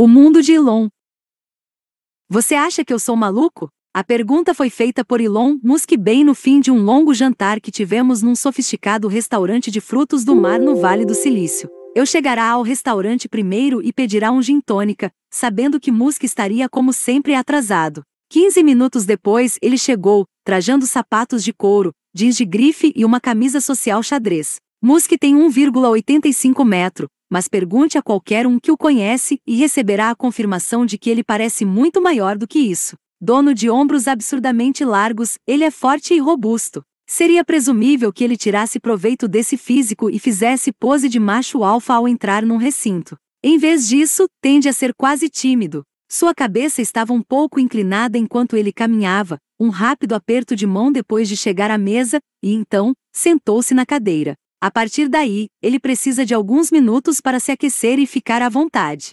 O mundo de Elon. Você acha que eu sou maluco? A pergunta foi feita por Elon Musk bem no fim de um longo jantar que tivemos num sofisticado restaurante de frutos do mar no Vale do Silício. Eu chegará ao restaurante primeiro e pedirá um gin tônica, sabendo que Musk estaria como sempre atrasado. 15 minutos depois, ele chegou, trajando sapatos de couro, jeans de grife e uma camisa social xadrez. Musk tem 1,85 metro, mas pergunte a qualquer um que o conhece e receberá a confirmação de que ele parece muito maior do que isso. Dono de ombros absurdamente largos, ele é forte e robusto. Seria presumível que ele tirasse proveito desse físico e fizesse pose de macho alfa ao entrar num recinto. Em vez disso, tende a ser quase tímido. Sua cabeça estava um pouco inclinada enquanto ele caminhava, um rápido aperto de mão depois de chegar à mesa, e então, sentou-se na cadeira. A partir daí, ele precisa de alguns minutos para se aquecer e ficar à vontade.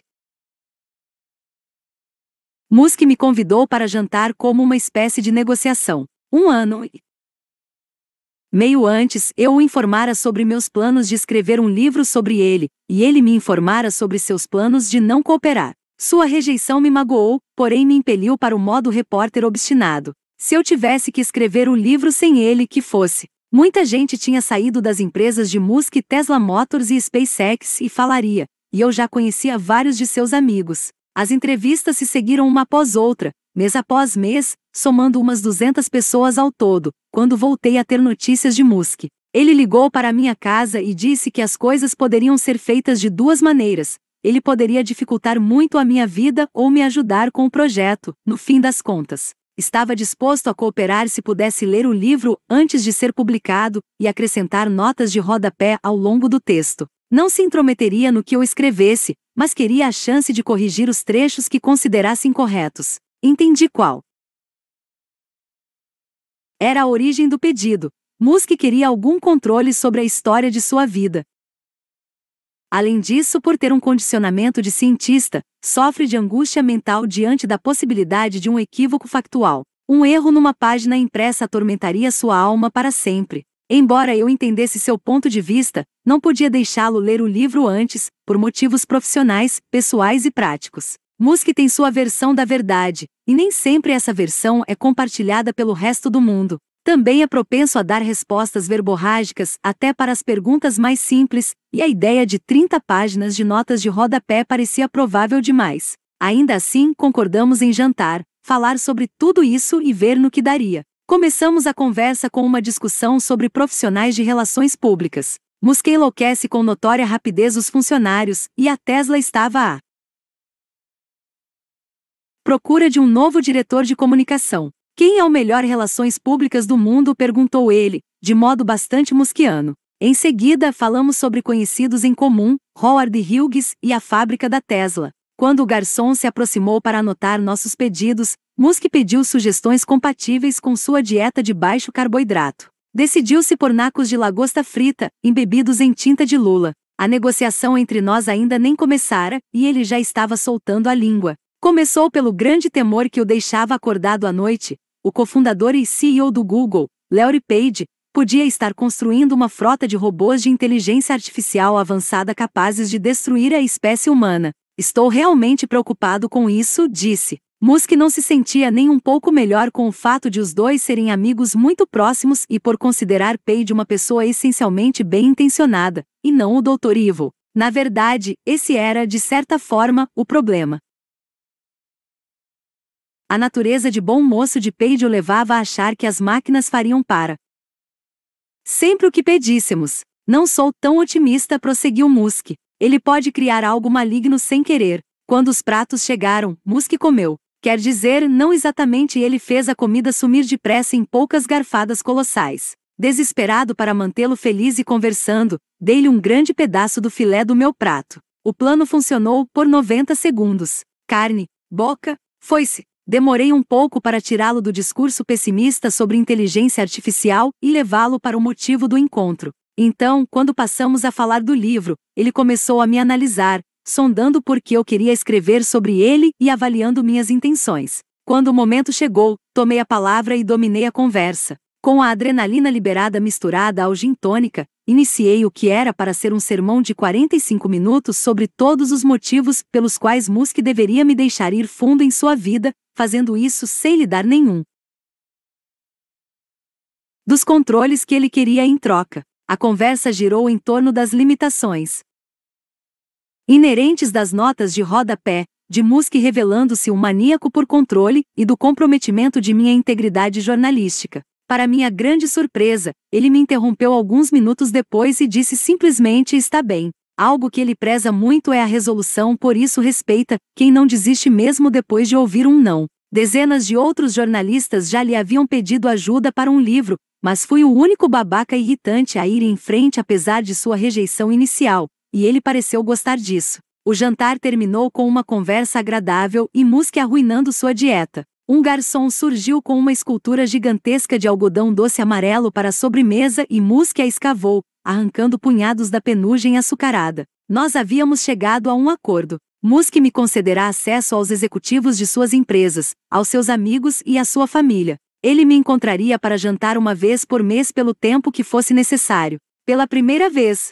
Musk me convidou para jantar como uma espécie de negociação. Um ano e meio antes, eu o informara sobre meus planos de escrever um livro sobre ele, e ele me informara sobre seus planos de não cooperar. Sua rejeição me magoou, porém me impeliu para o modo repórter obstinado. Se eu tivesse que escrever o livro sem ele, que fosse. Muita gente tinha saído das empresas de Musk, Tesla Motors e SpaceX e falaria, e eu já conhecia vários de seus amigos. As entrevistas se seguiram uma após outra, mês após mês, somando umas 200 pessoas ao todo, quando voltei a ter notícias de Musk. Ele ligou para minha casa e disse que as coisas poderiam ser feitas de duas maneiras. Ele poderia dificultar muito a minha vida ou me ajudar com o projeto, no fim das contas. Estava disposto a cooperar se pudesse ler o livro antes de ser publicado e acrescentar notas de rodapé ao longo do texto. Não se intrometeria no que eu escrevesse, mas queria a chance de corrigir os trechos que considerasse incorretos. Entendi qual. Era a origem do pedido. Musk queria algum controle sobre a história de sua vida. Além disso, por ter um condicionamento de cientista, sofre de angústia mental diante da possibilidade de um equívoco factual. Um erro numa página impressa atormentaria sua alma para sempre. Embora eu entendesse seu ponto de vista, não podia deixá-lo ler o livro antes, por motivos profissionais, pessoais e práticos. Musk tem sua versão da verdade, e nem sempre essa versão é compartilhada pelo resto do mundo. Também é propenso a dar respostas verborrágicas até para as perguntas mais simples, e a ideia de 30 páginas de notas de rodapé parecia provável demais. Ainda assim, concordamos em jantar, falar sobre tudo isso e ver no que daria. Começamos a conversa com uma discussão sobre profissionais de relações públicas. Musk enlouquece com notória rapidez os funcionários, e a Tesla estava à procura de um novo diretor de comunicação. Quem é o melhor relações públicas do mundo? perguntou ele, de modo bastante musquiano. Em seguida, falamos sobre conhecidos em comum, Howard Hughes e a fábrica da Tesla. Quando o garçom se aproximou para anotar nossos pedidos, Musk pediu sugestões compatíveis com sua dieta de baixo carboidrato. Decidiu-se por nacos de lagosta frita, embebidos em tinta de lula. A negociação entre nós ainda nem começara, e ele já estava soltando a língua. Começou pelo grande temor que o deixava acordado à noite, o cofundador e CEO do Google, Larry Page, podia estar construindo uma frota de robôs de inteligência artificial avançada capazes de destruir a espécie humana. Estou realmente preocupado com isso, disse. Musk não se sentia nem um pouco melhor com o fato de os dois serem amigos muito próximos e por considerar Page uma pessoa essencialmente bem intencionada, e não o Dr. Evil. Na verdade, esse era, de certa forma, o problema. A natureza de bom moço de Page o levava a achar que as máquinas fariam para. Sempre o que pedíssemos. Não sou tão otimista, prosseguiu Musk. Ele pode criar algo maligno sem querer. Quando os pratos chegaram, Musk comeu. Quer dizer, não exatamente ele fez a comida sumir depressa em poucas garfadas colossais. Desesperado para mantê-lo feliz e conversando, dei-lhe um grande pedaço do filé do meu prato. O plano funcionou por 90 segundos. Carne, boca, foi-se. Demorei um pouco para tirá-lo do discurso pessimista sobre inteligência artificial e levá-lo para o motivo do encontro. Então, quando passamos a falar do livro, ele começou a me analisar, sondando por que eu queria escrever sobre ele e avaliando minhas intenções. Quando o momento chegou, tomei a palavra e dominei a conversa. Com a adrenalina liberada misturada ao gin tônica, iniciei o que era para ser um sermão de 45 minutos sobre todos os motivos pelos quais Musk deveria me deixar ir fundo em sua vida, fazendo isso sem lhe dar nenhum. Dos controles que ele queria em troca. A conversa girou em torno das limitações inerentes das notas de rodapé, de Musk revelando-se um maníaco por controle e do comprometimento de minha integridade jornalística. Para minha grande surpresa, ele me interrompeu alguns minutos depois e disse simplesmente está bem. Algo que ele preza muito é a resolução, por isso respeita quem não desiste mesmo depois de ouvir um não. Dezenas de outros jornalistas já lhe haviam pedido ajuda para um livro, mas fui o único babaca irritante a ir em frente apesar de sua rejeição inicial, e ele pareceu gostar disso. O jantar terminou com uma conversa agradável e Musk arruinando sua dieta. Um garçom surgiu com uma escultura gigantesca de algodão doce amarelo para a sobremesa e Musk a escavou, arrancando punhados da penugem açucarada. Nós havíamos chegado a um acordo. Musk me concederá acesso aos executivos de suas empresas, aos seus amigos e à sua família. Ele me encontraria para jantar uma vez por mês pelo tempo que fosse necessário. Pela primeira vez,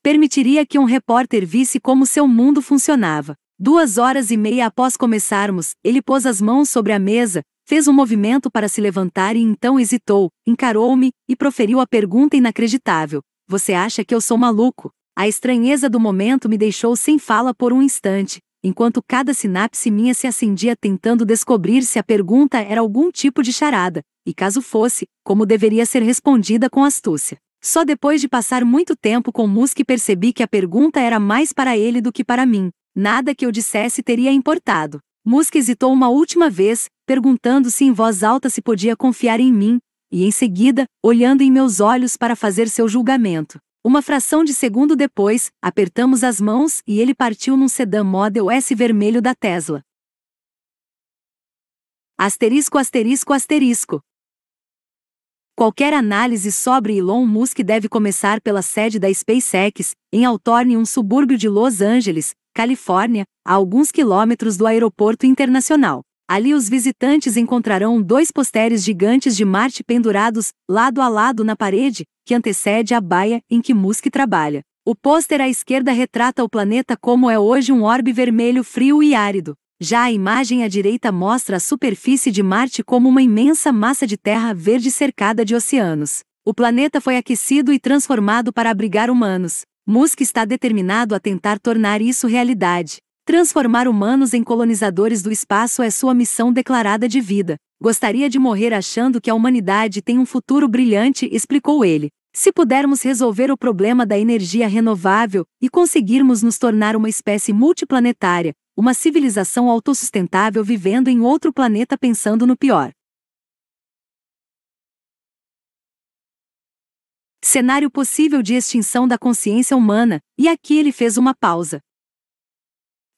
permitiria que um repórter visse como seu mundo funcionava. Duas horas e meia após começarmos, ele pôs as mãos sobre a mesa, fez um movimento para se levantar e então hesitou, encarou-me e proferiu a pergunta inacreditável: Você acha que eu sou maluco? A estranheza do momento me deixou sem fala por um instante, enquanto cada sinapse minha se acendia tentando descobrir se a pergunta era algum tipo de charada, e caso fosse, como deveria ser respondida com astúcia. Só depois de passar muito tempo com Musk percebi que a pergunta era mais para ele do que para mim. Nada que eu dissesse teria importado. Musk hesitou uma última vez, perguntando-se em voz alta se podia confiar em mim, e em seguida, olhando em meus olhos para fazer seu julgamento. Uma fração de segundo depois, apertamos as mãos e ele partiu num sedã Model S vermelho da Tesla. Asterisco asterisco asterisco. Qualquer análise sobre Elon Musk deve começar pela sede da SpaceX, em Altorne, um subúrbio de Los Angeles, Califórnia, a alguns quilômetros do aeroporto internacional. Ali os visitantes encontrarão dois postéres gigantes de Marte pendurados, lado a lado na parede, que antecede a baia em que Musk trabalha. O pôster à esquerda retrata o planeta como é hoje um orbe vermelho frio e árido. Já a imagem à direita mostra a superfície de Marte como uma imensa massa de terra verde cercada de oceanos. O planeta foi aquecido e transformado para abrigar humanos. Musk está determinado a tentar tornar isso realidade. Transformar humanos em colonizadores do espaço é sua missão declarada de vida. Gostaria de morrer achando que a humanidade tem um futuro brilhante, explicou ele. Se pudermos resolver o problema da energia renovável e conseguirmos nos tornar uma espécie multiplanetária, uma civilização autossustentável vivendo em outro planeta pensando no pior. Cenário possível de extinção da consciência humana, e aqui ele fez uma pausa.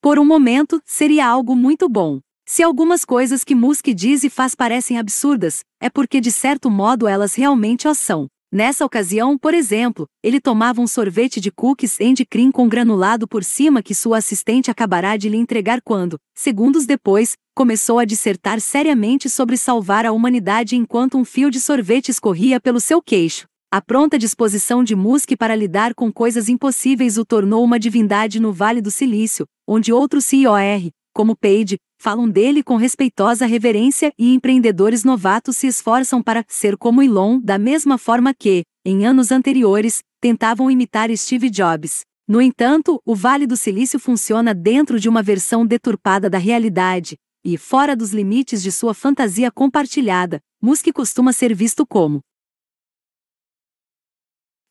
Por um momento, seria algo muito bom. Se algumas coisas que Musk diz e faz parecem absurdas, é porque de certo modo elas realmente o são. Nessa ocasião, por exemplo, ele tomava um sorvete de cookies and cream com granulado por cima que sua assistente acabará de lhe entregar quando, segundos depois, começou a dissertar seriamente sobre salvar a humanidade enquanto um fio de sorvete escorria pelo seu queixo. A pronta disposição de Musk para lidar com coisas impossíveis o tornou uma divindade no Vale do Silício, onde outros CIOR, como Page, falam dele com respeitosa reverência e empreendedores novatos se esforçam para ser como Elon da mesma forma que, em anos anteriores, tentavam imitar Steve Jobs. No entanto, o Vale do Silício funciona dentro de uma versão deturpada da realidade, e, fora dos limites de sua fantasia compartilhada, Musk costuma ser visto como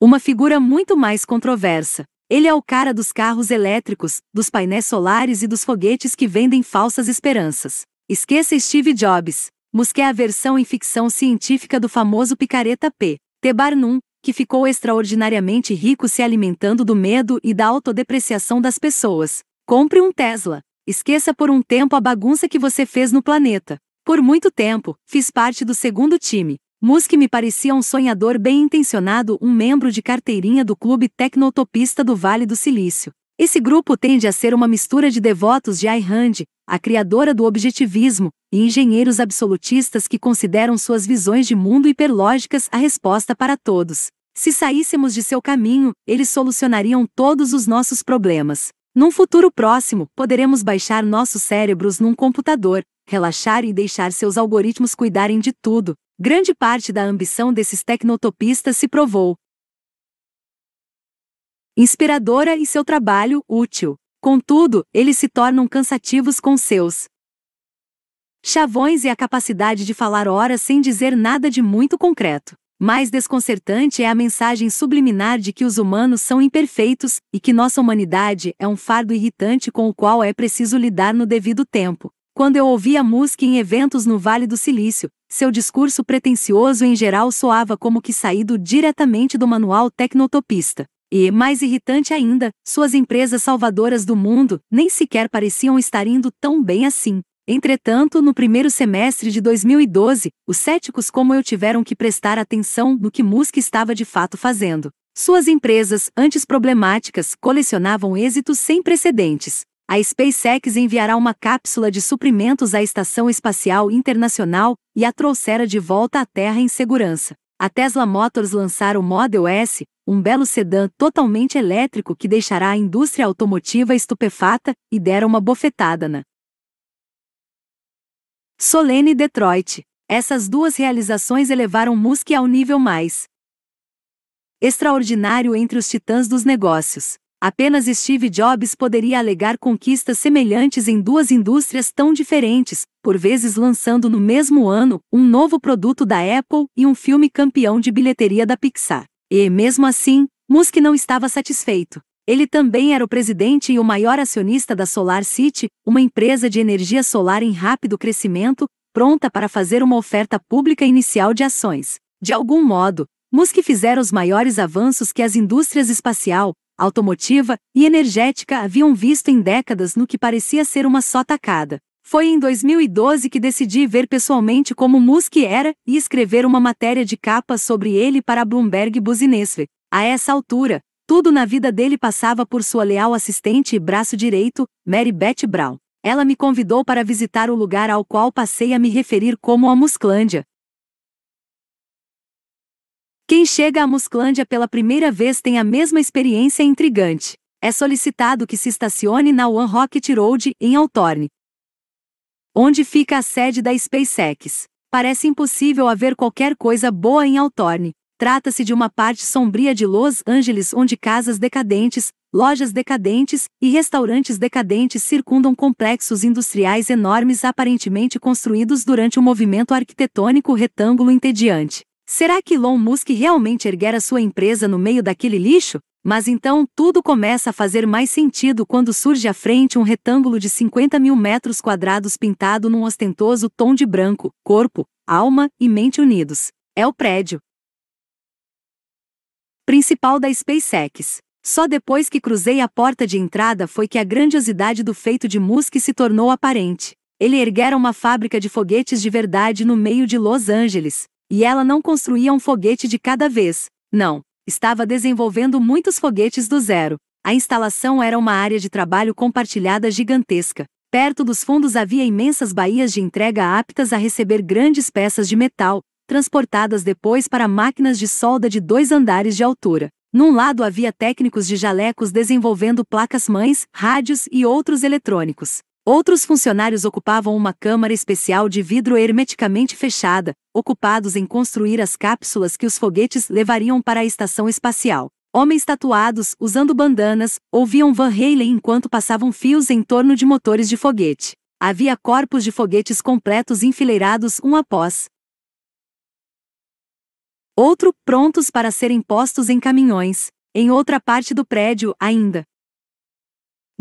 uma figura muito mais controversa. Ele é o cara dos carros elétricos, dos painéis solares e dos foguetes que vendem falsas esperanças. Esqueça Steve Jobs. Musk é a versão em ficção científica do famoso picareta P. T. Barnum, que ficou extraordinariamente rico se alimentando do medo e da autodepreciação das pessoas. Compre um Tesla. Esqueça por um tempo a bagunça que você fez no planeta. Por muito tempo, fiz parte do segundo time, Musk me parecia um sonhador bem intencionado, um membro de carteirinha do clube tecnotopista do Vale do Silício. Esse grupo tende a ser uma mistura de devotos de Ayn a criadora do objetivismo, e engenheiros absolutistas que consideram suas visões de mundo hiperlógicas a resposta para todos. Se saíssemos de seu caminho, eles solucionariam todos os nossos problemas. Num futuro próximo, poderemos baixar nossos cérebros num computador, relaxar e deixar seus algoritmos cuidarem de tudo. Grande parte da ambição desses tecnotopistas se provou inspiradora e seu trabalho útil. Contudo, eles se tornam cansativos com seus chavões e a capacidade de falar horas sem dizer nada de muito concreto. Mais desconcertante é a mensagem subliminar de que os humanos são imperfeitos e que nossa humanidade é um fardo irritante com o qual é preciso lidar no devido tempo. Quando eu ouvia Musk em eventos no Vale do Silício, seu discurso pretensioso em geral soava como que saído diretamente do manual tecnotopista. E, mais irritante ainda, suas empresas salvadoras do mundo nem sequer pareciam estar indo tão bem assim. Entretanto, no primeiro semestre de 2012, os céticos como eu tiveram que prestar atenção no que Musk estava de fato fazendo. Suas empresas, antes problemáticas, colecionavam êxitos sem precedentes. A SpaceX enviará uma cápsula de suprimentos à Estação Espacial Internacional e a trouxera de volta à Terra em segurança. A Tesla Motors lançara o Model S, um belo sedã totalmente elétrico que deixará a indústria automotiva estupefata, e dera uma bofetada na Solene Detroit. Essas duas realizações elevaram Musk ao nível mais extraordinário entre os titãs dos negócios. Apenas Steve Jobs poderia alegar conquistas semelhantes em duas indústrias tão diferentes, por vezes lançando no mesmo ano um novo produto da Apple e um filme campeão de bilheteria da Pixar. E, mesmo assim, Musk não estava satisfeito. Ele também era o presidente e o maior acionista da Solar City, uma empresa de energia solar em rápido crescimento, pronta para fazer uma oferta pública inicial de ações. De algum modo, Musk fizera os maiores avanços que as indústrias espacial, automotiva e energética haviam visto em décadas no que parecia ser uma só tacada. Foi em 2012 que decidi ver pessoalmente como Musk era e escrever uma matéria de capa sobre ele para a Bloomberg Business. A essa altura, tudo na vida dele passava por sua leal assistente e braço direito, Mary Beth Brown. Ela me convidou para visitar o lugar ao qual passei a me referir como a Musclândia. Quem chega a Musclândia pela primeira vez tem a mesma experiência intrigante. É solicitado que se estacione na One Rocket Road, em Altorne, onde fica a sede da SpaceX. Parece impossível haver qualquer coisa boa em Altorne. Trata-se de uma parte sombria de Los Angeles onde casas decadentes, lojas decadentes e restaurantes decadentes circundam complexos industriais enormes aparentemente construídos durante um movimento arquitetônico retângulo entediante. Será que Elon Musk realmente erguera sua empresa no meio daquele lixo? Mas então tudo começa a fazer mais sentido quando surge à frente um retângulo de 50 mil metros quadrados pintado num ostentoso tom de branco, corpo, alma e mente unidos. É o prédio principal da SpaceX. Só depois que cruzei a porta de entrada foi que a grandiosidade do feito de Musk se tornou aparente. Ele erguera uma fábrica de foguetes de verdade no meio de Los Angeles. E ela não construía um foguete de cada vez. Não, estava desenvolvendo muitos foguetes do zero. A instalação era uma área de trabalho compartilhada gigantesca. Perto dos fundos havia imensas baías de entrega aptas a receber grandes peças de metal, transportadas depois para máquinas de solda de dois andares de altura. Num lado havia técnicos de jalecos desenvolvendo placas-mães, rádios e outros eletrônicos. Outros funcionários ocupavam uma câmara especial de vidro hermeticamente fechada, ocupados em construir as cápsulas que os foguetes levariam para a estação espacial. Homens tatuados, usando bandanas, ouviam Van Halen enquanto passavam fios em torno de motores de foguete. Havia corpos de foguetes completos enfileirados um após outro, prontos para serem postos em caminhões. Em outra parte do prédio, ainda,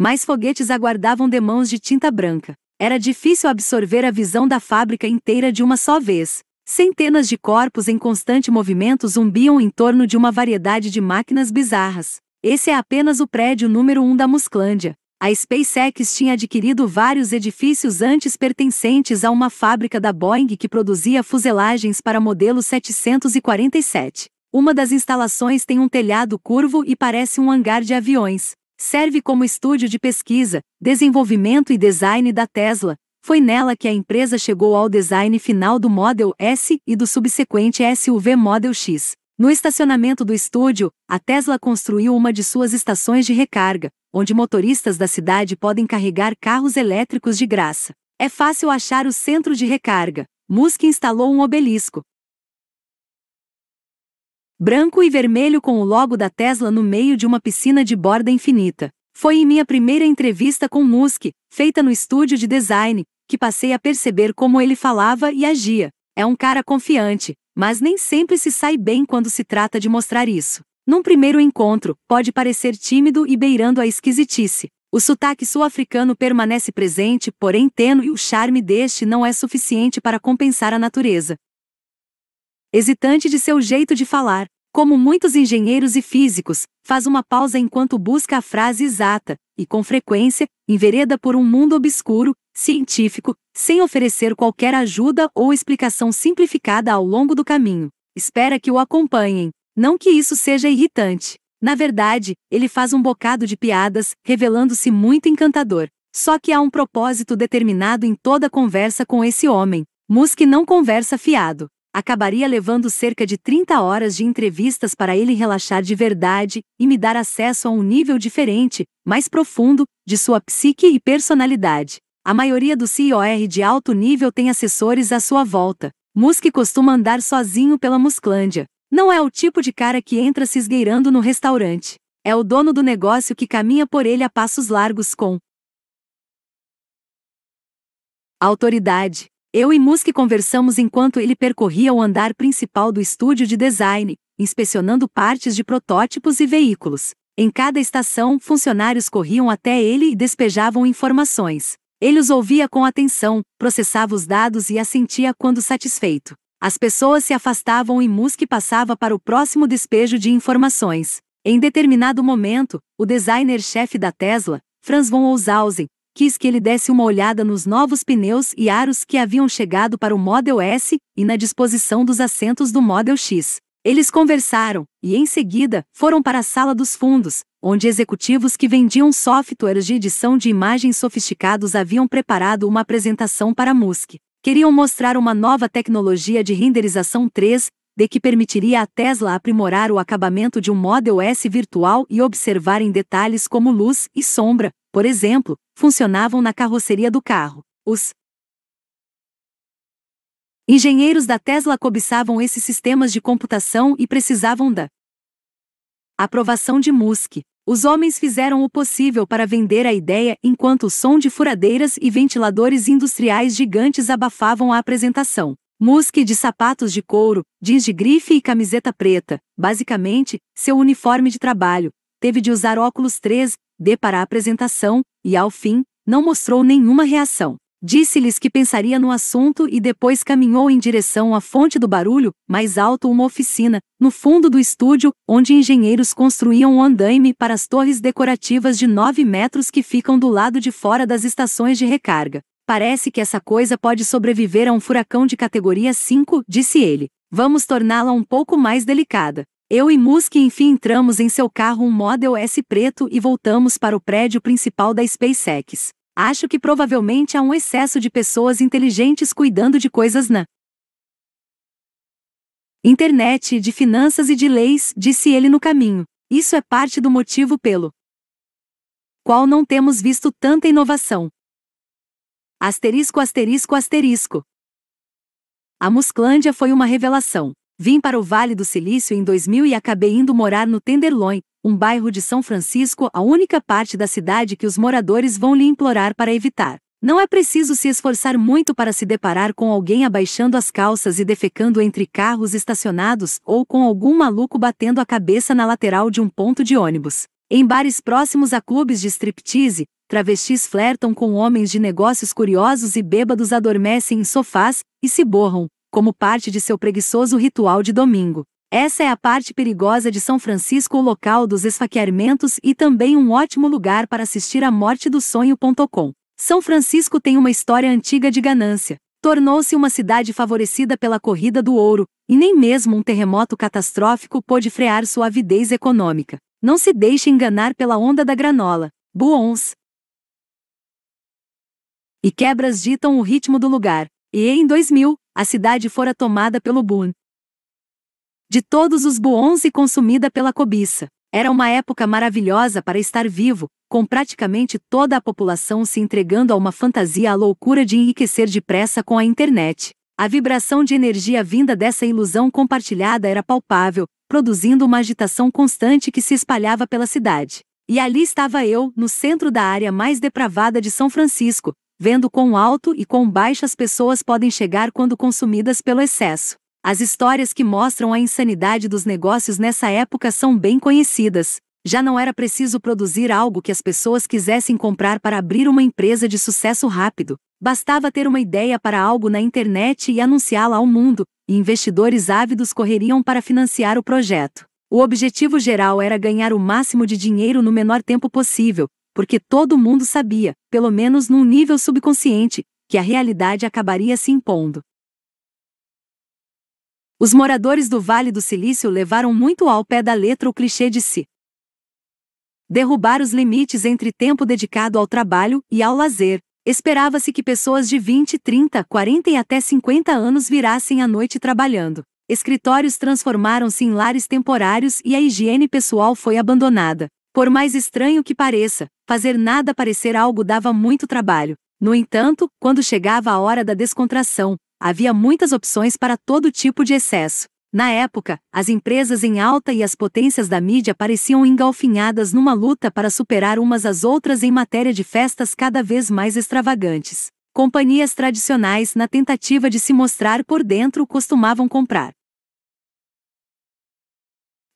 mais foguetes aguardavam demãos de tinta branca. Era difícil absorver a visão da fábrica inteira de uma só vez. Centenas de corpos em constante movimento zumbiam em torno de uma variedade de máquinas bizarras. Esse é apenas o prédio número 1 um da Musclândia. A SpaceX tinha adquirido vários edifícios antes pertencentes a uma fábrica da Boeing que produzia fuselagens para modelo 747. Uma das instalações tem um telhado curvo e parece um hangar de aviões. Serve como estúdio de pesquisa, desenvolvimento e design da Tesla. Foi nela que a empresa chegou ao design final do Model S e do subsequente SUV Model X. No estacionamento do estúdio, a Tesla construiu uma de suas estações de recarga, onde motoristas da cidade podem carregar carros elétricos de graça. É fácil achar o centro de recarga. Musk instalou um obelisco, branco e vermelho com o logo da Tesla no meio de uma piscina de borda infinita. Foi em minha primeira entrevista com Musk, feita no estúdio de design, que passei a perceber como ele falava e agia. É um cara confiante, mas nem sempre se sai bem quando se trata de mostrar isso. Num primeiro encontro, pode parecer tímido e beirando a esquisitice. O sotaque sul-africano permanece presente, porém tênue e o charme deste não é suficiente para compensar a natureza hesitante de seu jeito de falar, como muitos engenheiros e físicos, faz uma pausa enquanto busca a frase exata, e com frequência, envereda por um mundo obscuro, científico, sem oferecer qualquer ajuda ou explicação simplificada ao longo do caminho. Espera que o acompanhem. Não que isso seja irritante. Na verdade, ele faz um bocado de piadas, revelando-se muito encantador. Só que há um propósito determinado em toda conversa com esse homem. Musk não conversa fiado acabaria levando cerca de 30 horas de entrevistas para ele relaxar de verdade e me dar acesso a um nível diferente, mais profundo, de sua psique e personalidade. A maioria do CIOR de alto nível tem assessores à sua volta. Musk costuma andar sozinho pela Musclândia. Não é o tipo de cara que entra se esgueirando no restaurante. É o dono do negócio que caminha por ele a passos largos com autoridade, eu e Musk conversamos enquanto ele percorria o andar principal do estúdio de design, inspecionando partes de protótipos e veículos. Em cada estação, funcionários corriam até ele e despejavam informações. Ele os ouvia com atenção, processava os dados e assentia quando satisfeito. As pessoas se afastavam e Musk passava para o próximo despejo de informações. Em determinado momento, o designer-chefe da Tesla, Franz von Olshausen, quis que ele desse uma olhada nos novos pneus e aros que haviam chegado para o Model S e na disposição dos assentos do Model X. Eles conversaram, e em seguida, foram para a sala dos fundos, onde executivos que vendiam softwares de edição de imagens sofisticados haviam preparado uma apresentação para Musk. Queriam mostrar uma nova tecnologia de renderização 3, de que permitiria à Tesla aprimorar o acabamento de um Model S virtual e observar em detalhes como luz e sombra, por exemplo, funcionavam na carroceria do carro. Os engenheiros da Tesla cobiçavam esses sistemas de computação e precisavam da aprovação de Musk. Os homens fizeram o possível para vender a ideia enquanto o som de furadeiras e ventiladores industriais gigantes abafavam a apresentação. Musk de sapatos de couro, jeans de grife e camiseta preta, basicamente, seu uniforme de trabalho, teve de usar óculos 3, D para a apresentação, e ao fim, não mostrou nenhuma reação. Disse-lhes que pensaria no assunto e depois caminhou em direção à fonte do barulho, mais alto uma oficina, no fundo do estúdio, onde engenheiros construíam um andaime para as torres decorativas de 9 metros que ficam do lado de fora das estações de recarga. Parece que essa coisa pode sobreviver a um furacão de categoria 5, disse ele. Vamos torná-la um pouco mais delicada. Eu e Musk enfim entramos em seu carro um Model S preto e voltamos para o prédio principal da SpaceX. Acho que provavelmente há um excesso de pessoas inteligentes cuidando de coisas na internet, de finanças e de leis, disse ele no caminho. Isso é parte do motivo pelo qual não temos visto tanta inovação. Asterisco, asterisco, asterisco. A Musclândia foi uma revelação. Vim para o Vale do Silício em 2000 e acabei indo morar no Tenderloin, um bairro de São Francisco, a única parte da cidade que os moradores vão lhe implorar para evitar. Não é preciso se esforçar muito para se deparar com alguém abaixando as calças e defecando entre carros estacionados ou com algum maluco batendo a cabeça na lateral de um ponto de ônibus. Em bares próximos a clubes de striptease, travestis flertam com homens de negócios curiosos e bêbados adormecem em sofás e se borram, como parte de seu preguiçoso ritual de domingo. Essa é a parte perigosa de São Francisco, o local dos esfaqueamentos e também um ótimo lugar para assistir a morte do sonho.com. São Francisco tem uma história antiga de ganância. Tornou-se uma cidade favorecida pela corrida do ouro, e nem mesmo um terremoto catastrófico pôde frear sua avidez econômica. Não se deixe enganar pela onda da granola. Buons. E quebras ditam o ritmo do lugar. E em 2000, a cidade fora tomada pelo boom. De todos os buons e consumida pela cobiça. Era uma época maravilhosa para estar vivo, com praticamente toda a população se entregando a uma fantasia à loucura de enriquecer depressa com a internet. A vibração de energia vinda dessa ilusão compartilhada era palpável, produzindo uma agitação constante que se espalhava pela cidade. E ali estava eu, no centro da área mais depravada de São Francisco, vendo quão alto e quão baixo as pessoas podem chegar quando consumidas pelo excesso. As histórias que mostram a insanidade dos negócios nessa época são bem conhecidas. Já não era preciso produzir algo que as pessoas quisessem comprar para abrir uma empresa de sucesso rápido. Bastava ter uma ideia para algo na internet e anunciá-la ao mundo, e investidores ávidos correriam para financiar o projeto. O objetivo geral era ganhar o máximo de dinheiro no menor tempo possível, porque todo mundo sabia, pelo menos num nível subconsciente, que a realidade acabaria se impondo. Os moradores do Vale do Silício levaram muito ao pé da letra o clichê de si derrubar os limites entre tempo dedicado ao trabalho e ao lazer, Esperava-se que pessoas de 20, 30, 40 e até 50 anos virassem à noite trabalhando. Escritórios transformaram-se em lares temporários e a higiene pessoal foi abandonada. Por mais estranho que pareça, fazer nada parecer algo dava muito trabalho. No entanto, quando chegava a hora da descontração, havia muitas opções para todo tipo de excesso. Na época, as empresas em alta e as potências da mídia pareciam engalfinhadas numa luta para superar umas às outras em matéria de festas cada vez mais extravagantes. Companhias tradicionais, na tentativa de se mostrar por dentro, costumavam comprar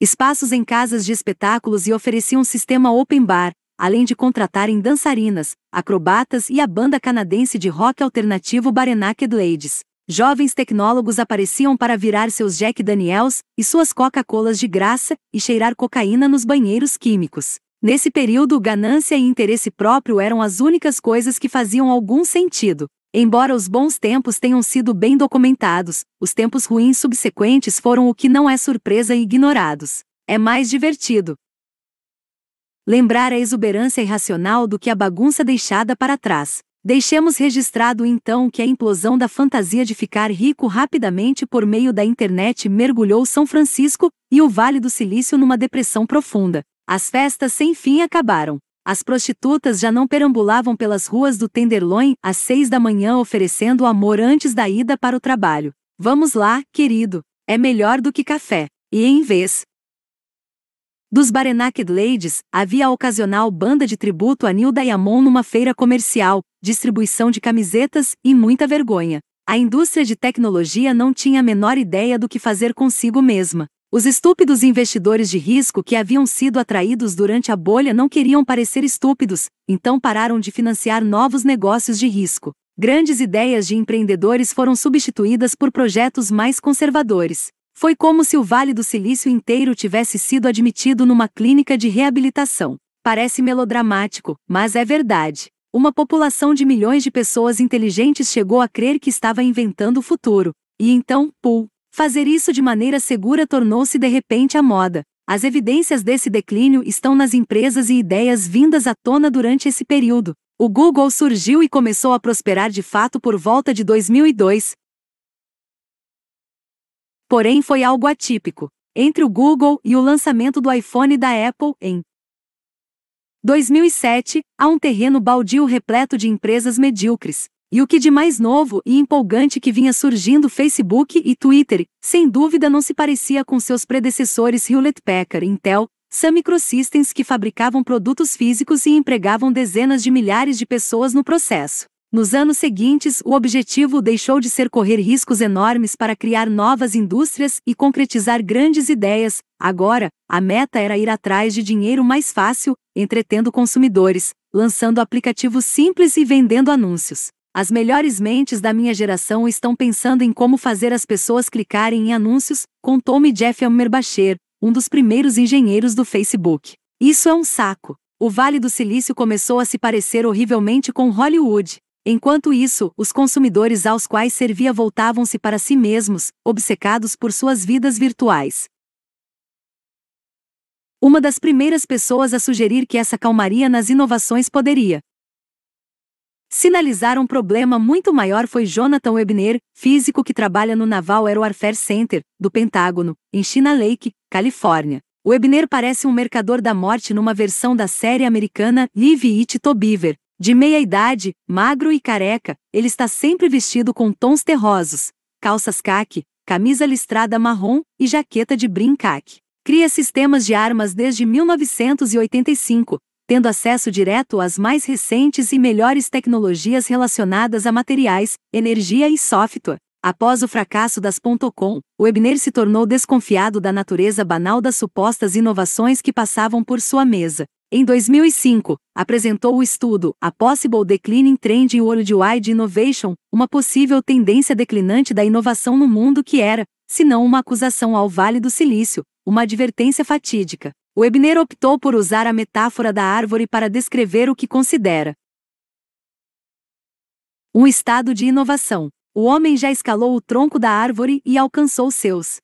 espaços em casas de espetáculos e ofereciam um sistema open bar, além de contratarem dançarinas, acrobatas e a banda canadense de rock alternativo Barenaked Ladies. Jovens tecnólogos apareciam para virar seus Jack Daniels e suas Coca-Colas de graça e cheirar cocaína nos banheiros químicos. Nesse período, ganância e interesse próprio eram as únicas coisas que faziam algum sentido. Embora os bons tempos tenham sido bem documentados, os tempos ruins subsequentes foram o que não é surpresa e ignorados. É mais divertido lembrar a exuberância irracional do que a bagunça deixada para trás. Deixemos registrado então que a implosão da fantasia de ficar rico rapidamente por meio da internet mergulhou São Francisco e o Vale do Silício numa depressão profunda. As festas sem fim acabaram. As prostitutas já não perambulavam pelas ruas do Tenderloin às seis da manhã oferecendo amor antes da ida para o trabalho. Vamos lá, querido. É melhor do que café. E em vez dos Barenaked Ladies, havia a ocasional banda de tributo a Neil Diamond numa feira comercial, distribuição de camisetas e muita vergonha. A indústria de tecnologia não tinha a menor ideia do que fazer consigo mesma. Os estúpidos investidores de risco que haviam sido atraídos durante a bolha não queriam parecer estúpidos, então pararam de financiar novos negócios de risco. Grandes ideias de empreendedores foram substituídas por projetos mais conservadores. Foi como se o Vale do Silício inteiro tivesse sido admitido numa clínica de reabilitação. Parece melodramático, mas é verdade. Uma população de milhões de pessoas inteligentes chegou a crer que estava inventando o futuro. E então, pul, fazer isso de maneira segura tornou-se de repente a moda. As evidências desse declínio estão nas empresas e ideias vindas à tona durante esse período. O Google surgiu e começou a prosperar de fato por volta de 2002, Porém foi algo atípico. Entre o Google e o lançamento do iPhone da Apple, em 2007, há um terreno baldio repleto de empresas medíocres. E o que de mais novo e empolgante que vinha surgindo Facebook e Twitter, sem dúvida não se parecia com seus predecessores Hewlett Packard, Intel, Sun Microsystems que fabricavam produtos físicos e empregavam dezenas de milhares de pessoas no processo. Nos anos seguintes, o objetivo deixou de ser correr riscos enormes para criar novas indústrias e concretizar grandes ideias. Agora, a meta era ir atrás de dinheiro mais fácil, entretendo consumidores, lançando aplicativos simples e vendendo anúncios. As melhores mentes da minha geração estão pensando em como fazer as pessoas clicarem em anúncios, contou-me Jeff Ammerbacher, um dos primeiros engenheiros do Facebook. Isso é um saco. O Vale do Silício começou a se parecer horrivelmente com Hollywood. Enquanto isso, os consumidores aos quais servia voltavam-se para si mesmos, obcecados por suas vidas virtuais. Uma das primeiras pessoas a sugerir que essa calmaria nas inovações poderia sinalizar um problema muito maior foi Jonathan Webner, físico que trabalha no Naval Air Warfare Center, do Pentágono, em China Lake, Califórnia. Webner parece um mercador da morte numa versão da série americana Live It to Beaver. De meia idade, magro e careca, ele está sempre vestido com tons terrosos, calças caque, camisa listrada marrom e jaqueta de brim caque. Cria sistemas de armas desde 1985, tendo acesso direto às mais recentes e melhores tecnologias relacionadas a materiais, energia e software. Após o fracasso das .com, Webner se tornou desconfiado da natureza banal das supostas inovações que passavam por sua mesa. Em 2005, apresentou o estudo A Possible Declining Trend in Worldwide Innovation, uma possível tendência declinante da inovação no mundo que era, se não uma acusação ao Vale do Silício, uma advertência fatídica. Webner optou por usar a metáfora da árvore para descrever o que considera um estado de inovação. O homem já escalou o tronco da árvore e alcançou seus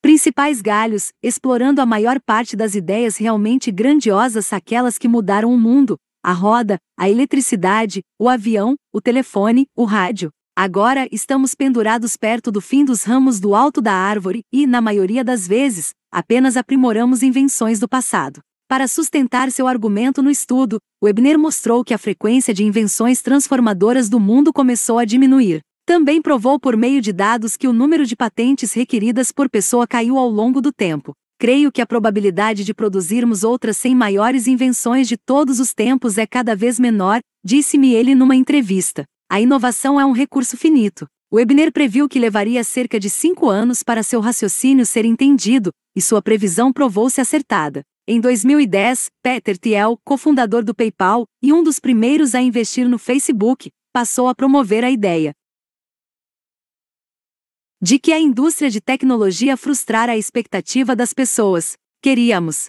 principais galhos, explorando a maior parte das ideias realmente grandiosas, aquelas que mudaram o mundo: a roda, a eletricidade, o avião, o telefone, o rádio. Agora estamos pendurados perto do fim dos ramos do alto da árvore e, na maioria das vezes, apenas aprimoramos invenções do passado. Para sustentar seu argumento no estudo, Webner mostrou que a frequência de invenções transformadoras do mundo começou a diminuir. Também provou por meio de dados que o número de patentes requeridas por pessoa caiu ao longo do tempo. Creio que a probabilidade de produzirmos outras 100 maiores invenções de todos os tempos é cada vez menor, disse-me ele numa entrevista. A inovação é um recurso finito. Webner previu que levaria cerca de cinco anos para seu raciocínio ser entendido, e sua previsão provou-se acertada. Em 2010, Peter Thiel, cofundador do PayPal e um dos primeiros a investir no Facebook, passou a promover a ideia de que a indústria de tecnologia frustrara a expectativa das pessoas. Queríamos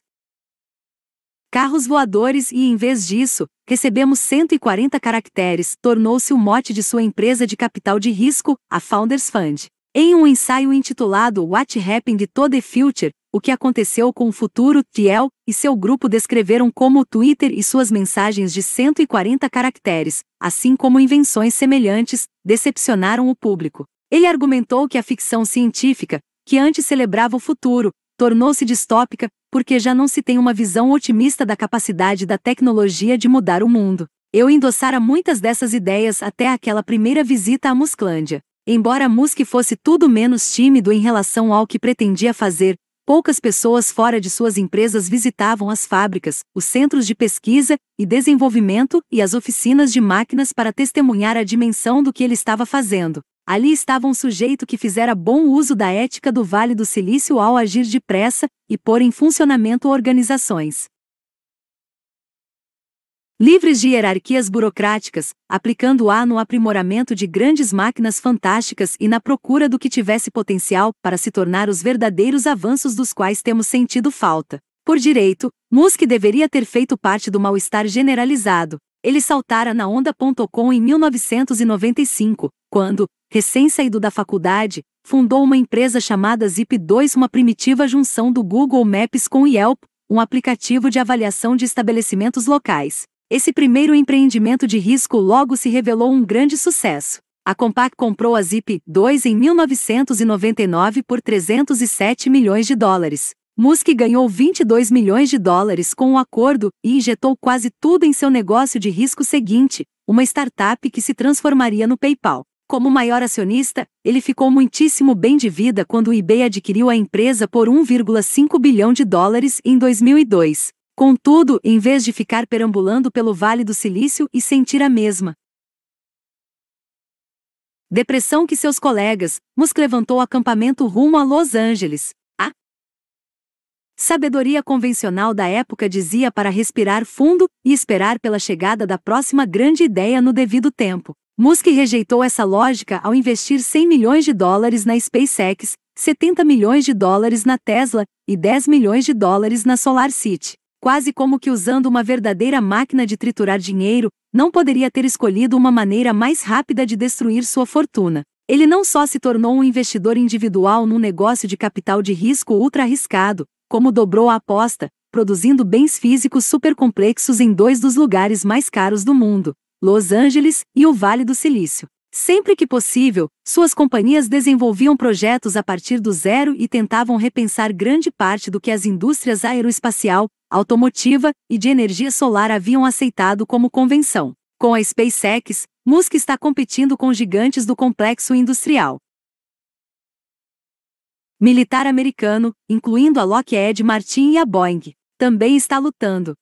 carros voadores e, em vez disso, recebemos 140 caracteres, tornou-se o mote de sua empresa de capital de risco, a Founders Fund. Em um ensaio intitulado What Happened to the Future, o que aconteceu com o futuro, Thiel e seu grupo descreveram como o Twitter e suas mensagens de 140 caracteres, assim como invenções semelhantes, decepcionaram o público. Ele argumentou que a ficção científica, que antes celebrava o futuro, tornou-se distópica, porque já não se tem uma visão otimista da capacidade da tecnologia de mudar o mundo. Eu endossara muitas dessas ideias até aquela primeira visita à Musclândia. Embora Musk fosse tudo menos tímido em relação ao que pretendia fazer, poucas pessoas fora de suas empresas visitavam as fábricas, os centros de pesquisa e desenvolvimento e as oficinas de máquinas para testemunhar a dimensão do que ele estava fazendo. Ali estava um sujeito que fizera bom uso da ética do Vale do Silício ao agir depressa e pôr em funcionamento organizações livres de hierarquias burocráticas, aplicando-a no aprimoramento de grandes máquinas fantásticas e na procura do que tivesse potencial para se tornar os verdadeiros avanços dos quais temos sentido falta. Por direito, Musk deveria ter feito parte do mal-estar generalizado. Ele saltara na onda.com em 1995, quando, recém-saído da faculdade, fundou uma empresa chamada Zip2, uma primitiva junção do Google Maps com Yelp, um aplicativo de avaliação de estabelecimentos locais. Esse primeiro empreendimento de risco logo se revelou um grande sucesso. A Compaq comprou a Zip 2 em 1999 por 307 milhões de dólares. Musk ganhou 22 milhões de dólares com o acordo e injetou quase tudo em seu negócio de risco seguinte, uma startup que se transformaria no PayPal. Como maior acionista, ele ficou muitíssimo bem de vida quando o eBay adquiriu a empresa por 1,5 bilhão de dólares em 2002. Contudo, em vez de ficar perambulando pelo Vale do Silício e sentir a mesma depressão que seus colegas, Musk levantou acampamento rumo a Los Angeles. Sabedoria convencional da época dizia para respirar fundo e esperar pela chegada da próxima grande ideia no devido tempo. Musk rejeitou essa lógica ao investir 100 milhões de dólares na SpaceX, 70 milhões de dólares na Tesla e 10 milhões de dólares na SolarCity quase como que usando uma verdadeira máquina de triturar dinheiro, não poderia ter escolhido uma maneira mais rápida de destruir sua fortuna. Ele não só se tornou um investidor individual num negócio de capital de risco ultra arriscado, como dobrou a aposta, produzindo bens físicos supercomplexos em dois dos lugares mais caros do mundo, Los Angeles e o Vale do Silício. Sempre que possível, suas companhias desenvolviam projetos a partir do zero e tentavam repensar grande parte do que as indústrias aeroespacial, automotiva e de energia solar haviam aceitado como convenção. Com a SpaceX, Musk está competindo com gigantes do complexo industrial militar americano, incluindo a Lockheed Martin e a Boeing, também está lutando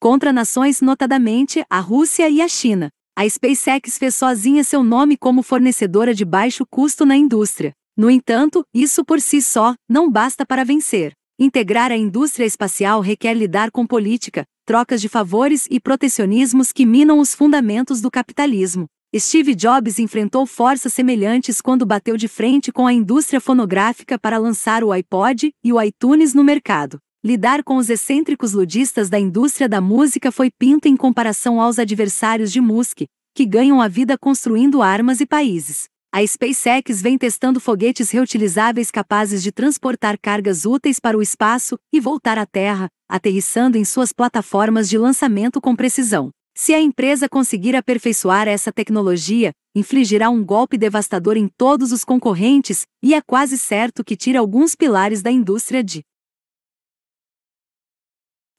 contra nações, notadamente a Rússia e a China. A SpaceX fez sozinha seu nome como fornecedora de baixo custo na indústria. No entanto, isso por si só não basta para vencer. Integrar a indústria espacial requer lidar com política, trocas de favores e protecionismos que minam os fundamentos do capitalismo. Steve Jobs enfrentou forças semelhantes quando bateu de frente com a indústria fonográfica para lançar o iPod e o iTunes no mercado. Lidar com os excêntricos ludistas da indústria da música foi pinto em comparação aos adversários de Musk, que ganham a vida construindo armas e países. A SpaceX vem testando foguetes reutilizáveis capazes de transportar cargas úteis para o espaço e voltar à Terra, aterrissando em suas plataformas de lançamento com precisão. Se a empresa conseguir aperfeiçoar essa tecnologia, infligirá um golpe devastador em todos os concorrentes, e é quase certo que tira alguns pilares da indústria de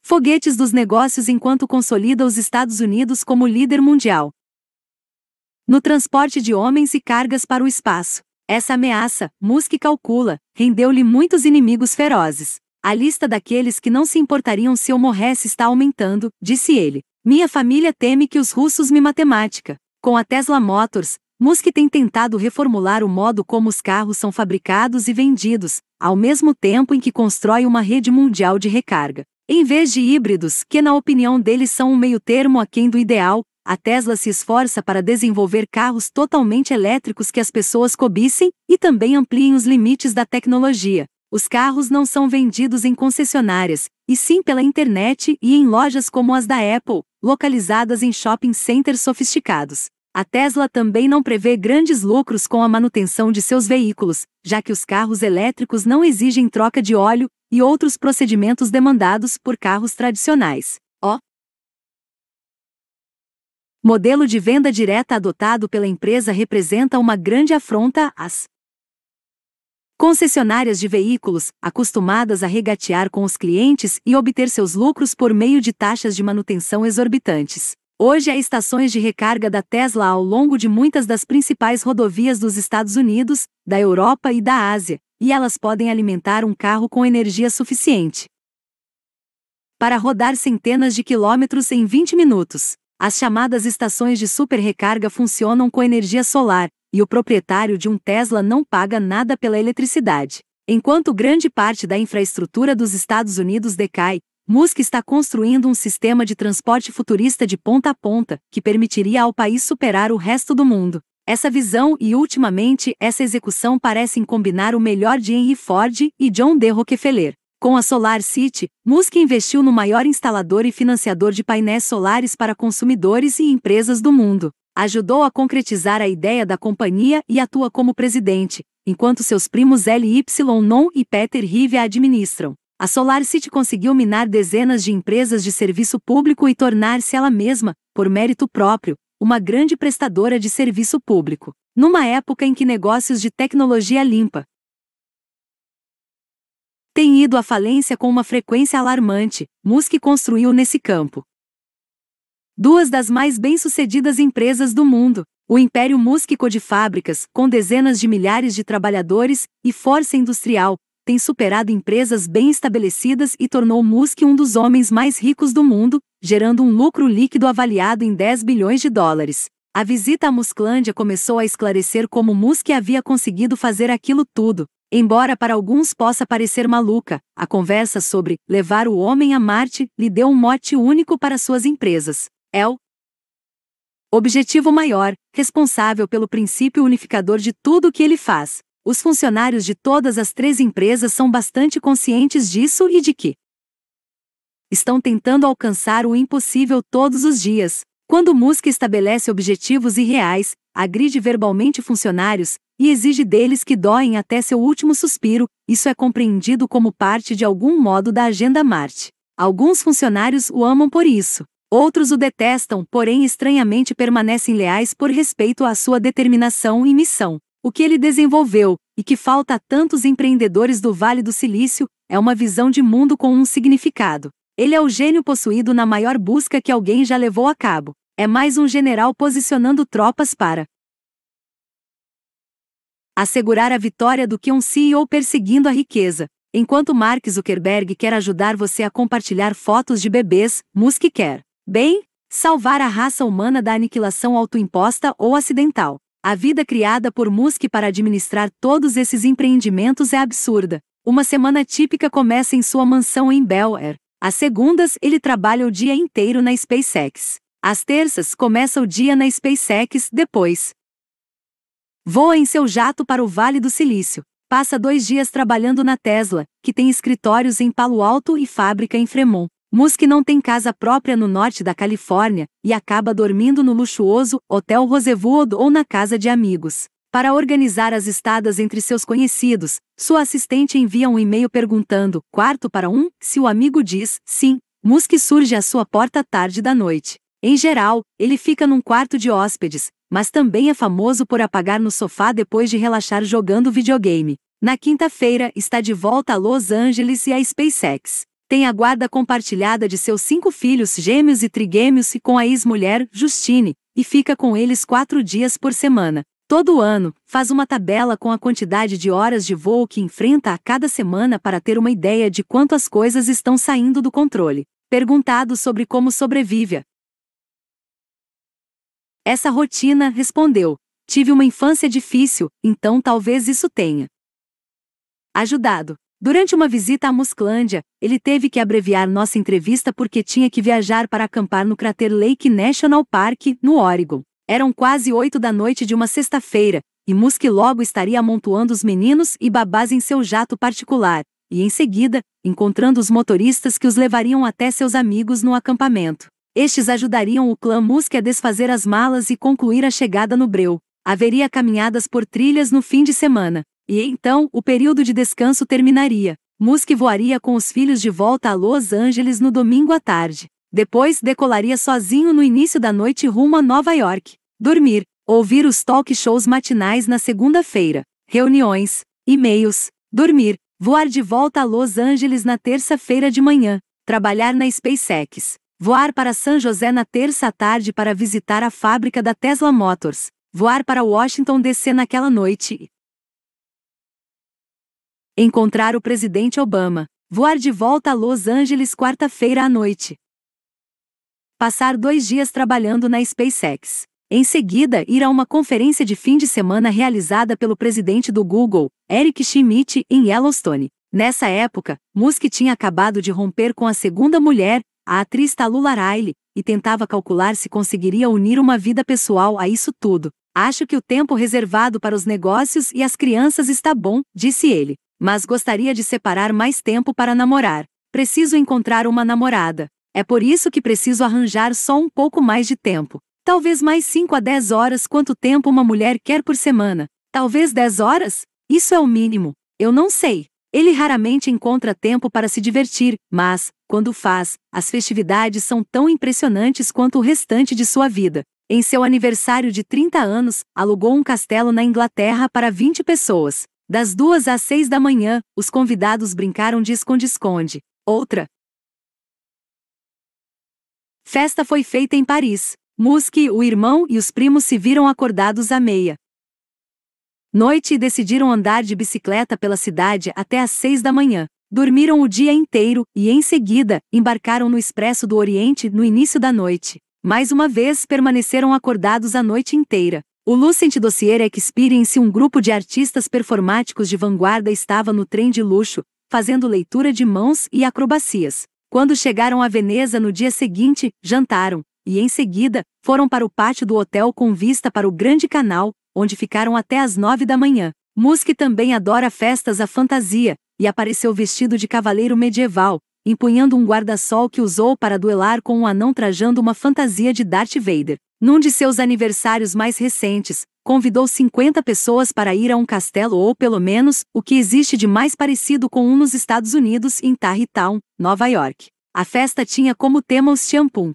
foguetes dos negócios enquanto consolida os Estados Unidos como líder mundial no transporte de homens e cargas para o espaço. Essa ameaça, Musk calcula, rendeu-lhe muitos inimigos ferozes. A lista daqueles que não se importariam se eu morresse está aumentando, disse ele. Minha família teme que os russos me matemática. Com a Tesla Motors, Musk tem tentado reformular o modo como os carros são fabricados e vendidos, ao mesmo tempo em que constrói uma rede mundial de recarga. Em vez de híbridos, que na opinião dele são um meio-termo aquém do ideal, a Tesla se esforça para desenvolver carros totalmente elétricos que as pessoas cobissem e também ampliem os limites da tecnologia. Os carros não são vendidos em concessionárias, e sim pela internet e em lojas como as da Apple, localizadas em shopping centers sofisticados. A Tesla também não prevê grandes lucros com a manutenção de seus veículos, já que os carros elétricos não exigem troca de óleo e outros procedimentos demandados por carros tradicionais. O modelo de venda direta adotado pela empresa representa uma grande afronta às Concessionárias de veículos, acostumadas a regatear com os clientes e obter seus lucros por meio de taxas de manutenção exorbitantes. Hoje há estações de recarga da Tesla ao longo de muitas das principais rodovias dos Estados Unidos, da Europa e da Ásia, e elas podem alimentar um carro com energia suficiente para rodar centenas de quilômetros em 20 minutos. As chamadas estações de super recarga funcionam com energia solar, e o proprietário de um Tesla não paga nada pela eletricidade. Enquanto grande parte da infraestrutura dos Estados Unidos decai, Musk está construindo um sistema de transporte futurista de ponta a ponta, que permitiria ao país superar o resto do mundo. Essa visão e, ultimamente, essa execução parecem combinar o melhor de Henry Ford e John D. Rockefeller. Com a Solar City, Musk investiu no maior instalador e financiador de painéis solares para consumidores e empresas do mundo ajudou a concretizar a ideia da companhia e atua como presidente, enquanto seus primos L.Y. Non e Peter Rive a administram. A SolarCity conseguiu minar dezenas de empresas de serviço público e tornar-se ela mesma, por mérito próprio, uma grande prestadora de serviço público. Numa época em que negócios de tecnologia limpa têm ido à falência com uma frequência alarmante, Musk construiu nesse campo duas das mais bem-sucedidas empresas do mundo, o Império Músquico de fábricas, com dezenas de milhares de trabalhadores e força industrial, tem superado empresas bem estabelecidas e tornou Musk um dos homens mais ricos do mundo, gerando um lucro líquido avaliado em 10 bilhões de dólares. A visita à Musclândia começou a esclarecer como Musk havia conseguido fazer aquilo tudo. Embora para alguns possa parecer maluca, a conversa sobre levar o homem a Marte lhe deu um mote único para suas empresas é o objetivo maior, responsável pelo princípio unificador de tudo o que ele faz. Os funcionários de todas as três empresas são bastante conscientes disso e de que estão tentando alcançar o impossível todos os dias. Quando Musk estabelece objetivos irreais, agride verbalmente funcionários e exige deles que doem até seu último suspiro, isso é compreendido como parte de algum modo da agenda Marte. Alguns funcionários o amam por isso. Outros o detestam, porém estranhamente permanecem leais por respeito à sua determinação e missão. O que ele desenvolveu, e que falta a tantos empreendedores do Vale do Silício, é uma visão de mundo com um significado. Ele é o gênio possuído na maior busca que alguém já levou a cabo. É mais um general posicionando tropas para assegurar a vitória do que um CEO perseguindo a riqueza. Enquanto Mark Zuckerberg quer ajudar você a compartilhar fotos de bebês, Musk quer, bem, salvar a raça humana da aniquilação autoimposta ou acidental. A vida criada por Musk para administrar todos esses empreendimentos é absurda. Uma semana típica começa em sua mansão em Bel Air. Às segundas, ele trabalha o dia inteiro na SpaceX. Às terças, começa o dia na SpaceX, depois. Voa em seu jato para o Vale do Silício. Passa dois dias trabalhando na Tesla, que tem escritórios em Palo Alto e fábrica em Fremont. Musk não tem casa própria no norte da Califórnia e acaba dormindo no luxuoso Hotel Rosewood ou na casa de amigos. Para organizar as estadas entre seus conhecidos, sua assistente envia um e-mail perguntando, quarto para um, se o amigo diz, sim, Musk surge à sua porta tarde da noite. Em geral, ele fica num quarto de hóspedes, mas também é famoso por apagar no sofá depois de relaxar jogando videogame. Na quinta-feira, está de volta a Los Angeles e a SpaceX. Tem a guarda compartilhada de seus cinco filhos gêmeos e trigêmeos e com a ex-mulher, Justine, e fica com eles quatro dias por semana. Todo ano, faz uma tabela com a quantidade de horas de voo que enfrenta a cada semana para ter uma ideia de quanto as coisas estão saindo do controle. Perguntado sobre como sobrevive. Essa rotina, respondeu. Tive uma infância difícil, então talvez isso tenha ajudado. Durante uma visita à Musclândia, ele teve que abreviar nossa entrevista porque tinha que viajar para acampar no crater Lake National Park, no Oregon. Eram quase oito da noite de uma sexta-feira, e Musk logo estaria amontoando os meninos e babás em seu jato particular, e em seguida, encontrando os motoristas que os levariam até seus amigos no acampamento. Estes ajudariam o clã Musk a desfazer as malas e concluir a chegada no breu. Haveria caminhadas por trilhas no fim de semana. E então, o período de descanso terminaria. Musk voaria com os filhos de volta a Los Angeles no domingo à tarde. Depois, decolaria sozinho no início da noite rumo a Nova York. Dormir, ouvir os talk shows matinais na segunda-feira, reuniões, e-mails, dormir, voar de volta a Los Angeles na terça-feira de manhã, trabalhar na SpaceX, voar para San José na terça tarde para visitar a fábrica da Tesla Motors, voar para Washington DC naquela noite encontrar o presidente Obama, voar de volta a Los Angeles quarta-feira à noite, passar dois dias trabalhando na SpaceX. Em seguida, ir a uma conferência de fim de semana realizada pelo presidente do Google, Eric Schmidt, em Yellowstone. Nessa época, Musk tinha acabado de romper com a segunda mulher, a atriz Talula Riley, e tentava calcular se conseguiria unir uma vida pessoal a isso tudo. Acho que o tempo reservado para os negócios e as crianças está bom, disse ele. Mas gostaria de separar mais tempo para namorar. Preciso encontrar uma namorada. É por isso que preciso arranjar só um pouco mais de tempo. Talvez mais 5 a 10 horas quanto tempo uma mulher quer por semana. Talvez 10 horas? Isso é o mínimo. Eu não sei. Ele raramente encontra tempo para se divertir, mas, quando faz, as festividades são tão impressionantes quanto o restante de sua vida. Em seu aniversário de 30 anos, alugou um castelo na Inglaterra para 20 pessoas. Das duas às seis da manhã, os convidados brincaram de esconde-esconde. Outra festa foi feita em Paris. Musk, o irmão e os primos se viram acordados à meia. Noite e decidiram andar de bicicleta pela cidade até às seis da manhã. Dormiram o dia inteiro e, em seguida, embarcaram no Expresso do Oriente no início da noite. Mais uma vez permaneceram acordados a noite inteira. O Lucent Dossier Experience, um grupo de artistas performáticos de vanguarda, estava no trem de luxo, fazendo leitura de mãos e acrobacias. Quando chegaram a Veneza no dia seguinte, jantaram, e em seguida, foram para o pátio do hotel com vista para o Grande Canal, onde ficaram até às nove da manhã. Musk também adora festas à fantasia, e apareceu vestido de cavaleiro medieval, empunhando um guarda-sol que usou para duelar com um anão trajando uma fantasia de Darth Vader. Num de seus aniversários mais recentes, convidou 50 pessoas para ir a um castelo ou pelo menos, o que existe de mais parecido com um nos Estados Unidos em Tarrytown, Nova York. A festa tinha como tema os shampoo.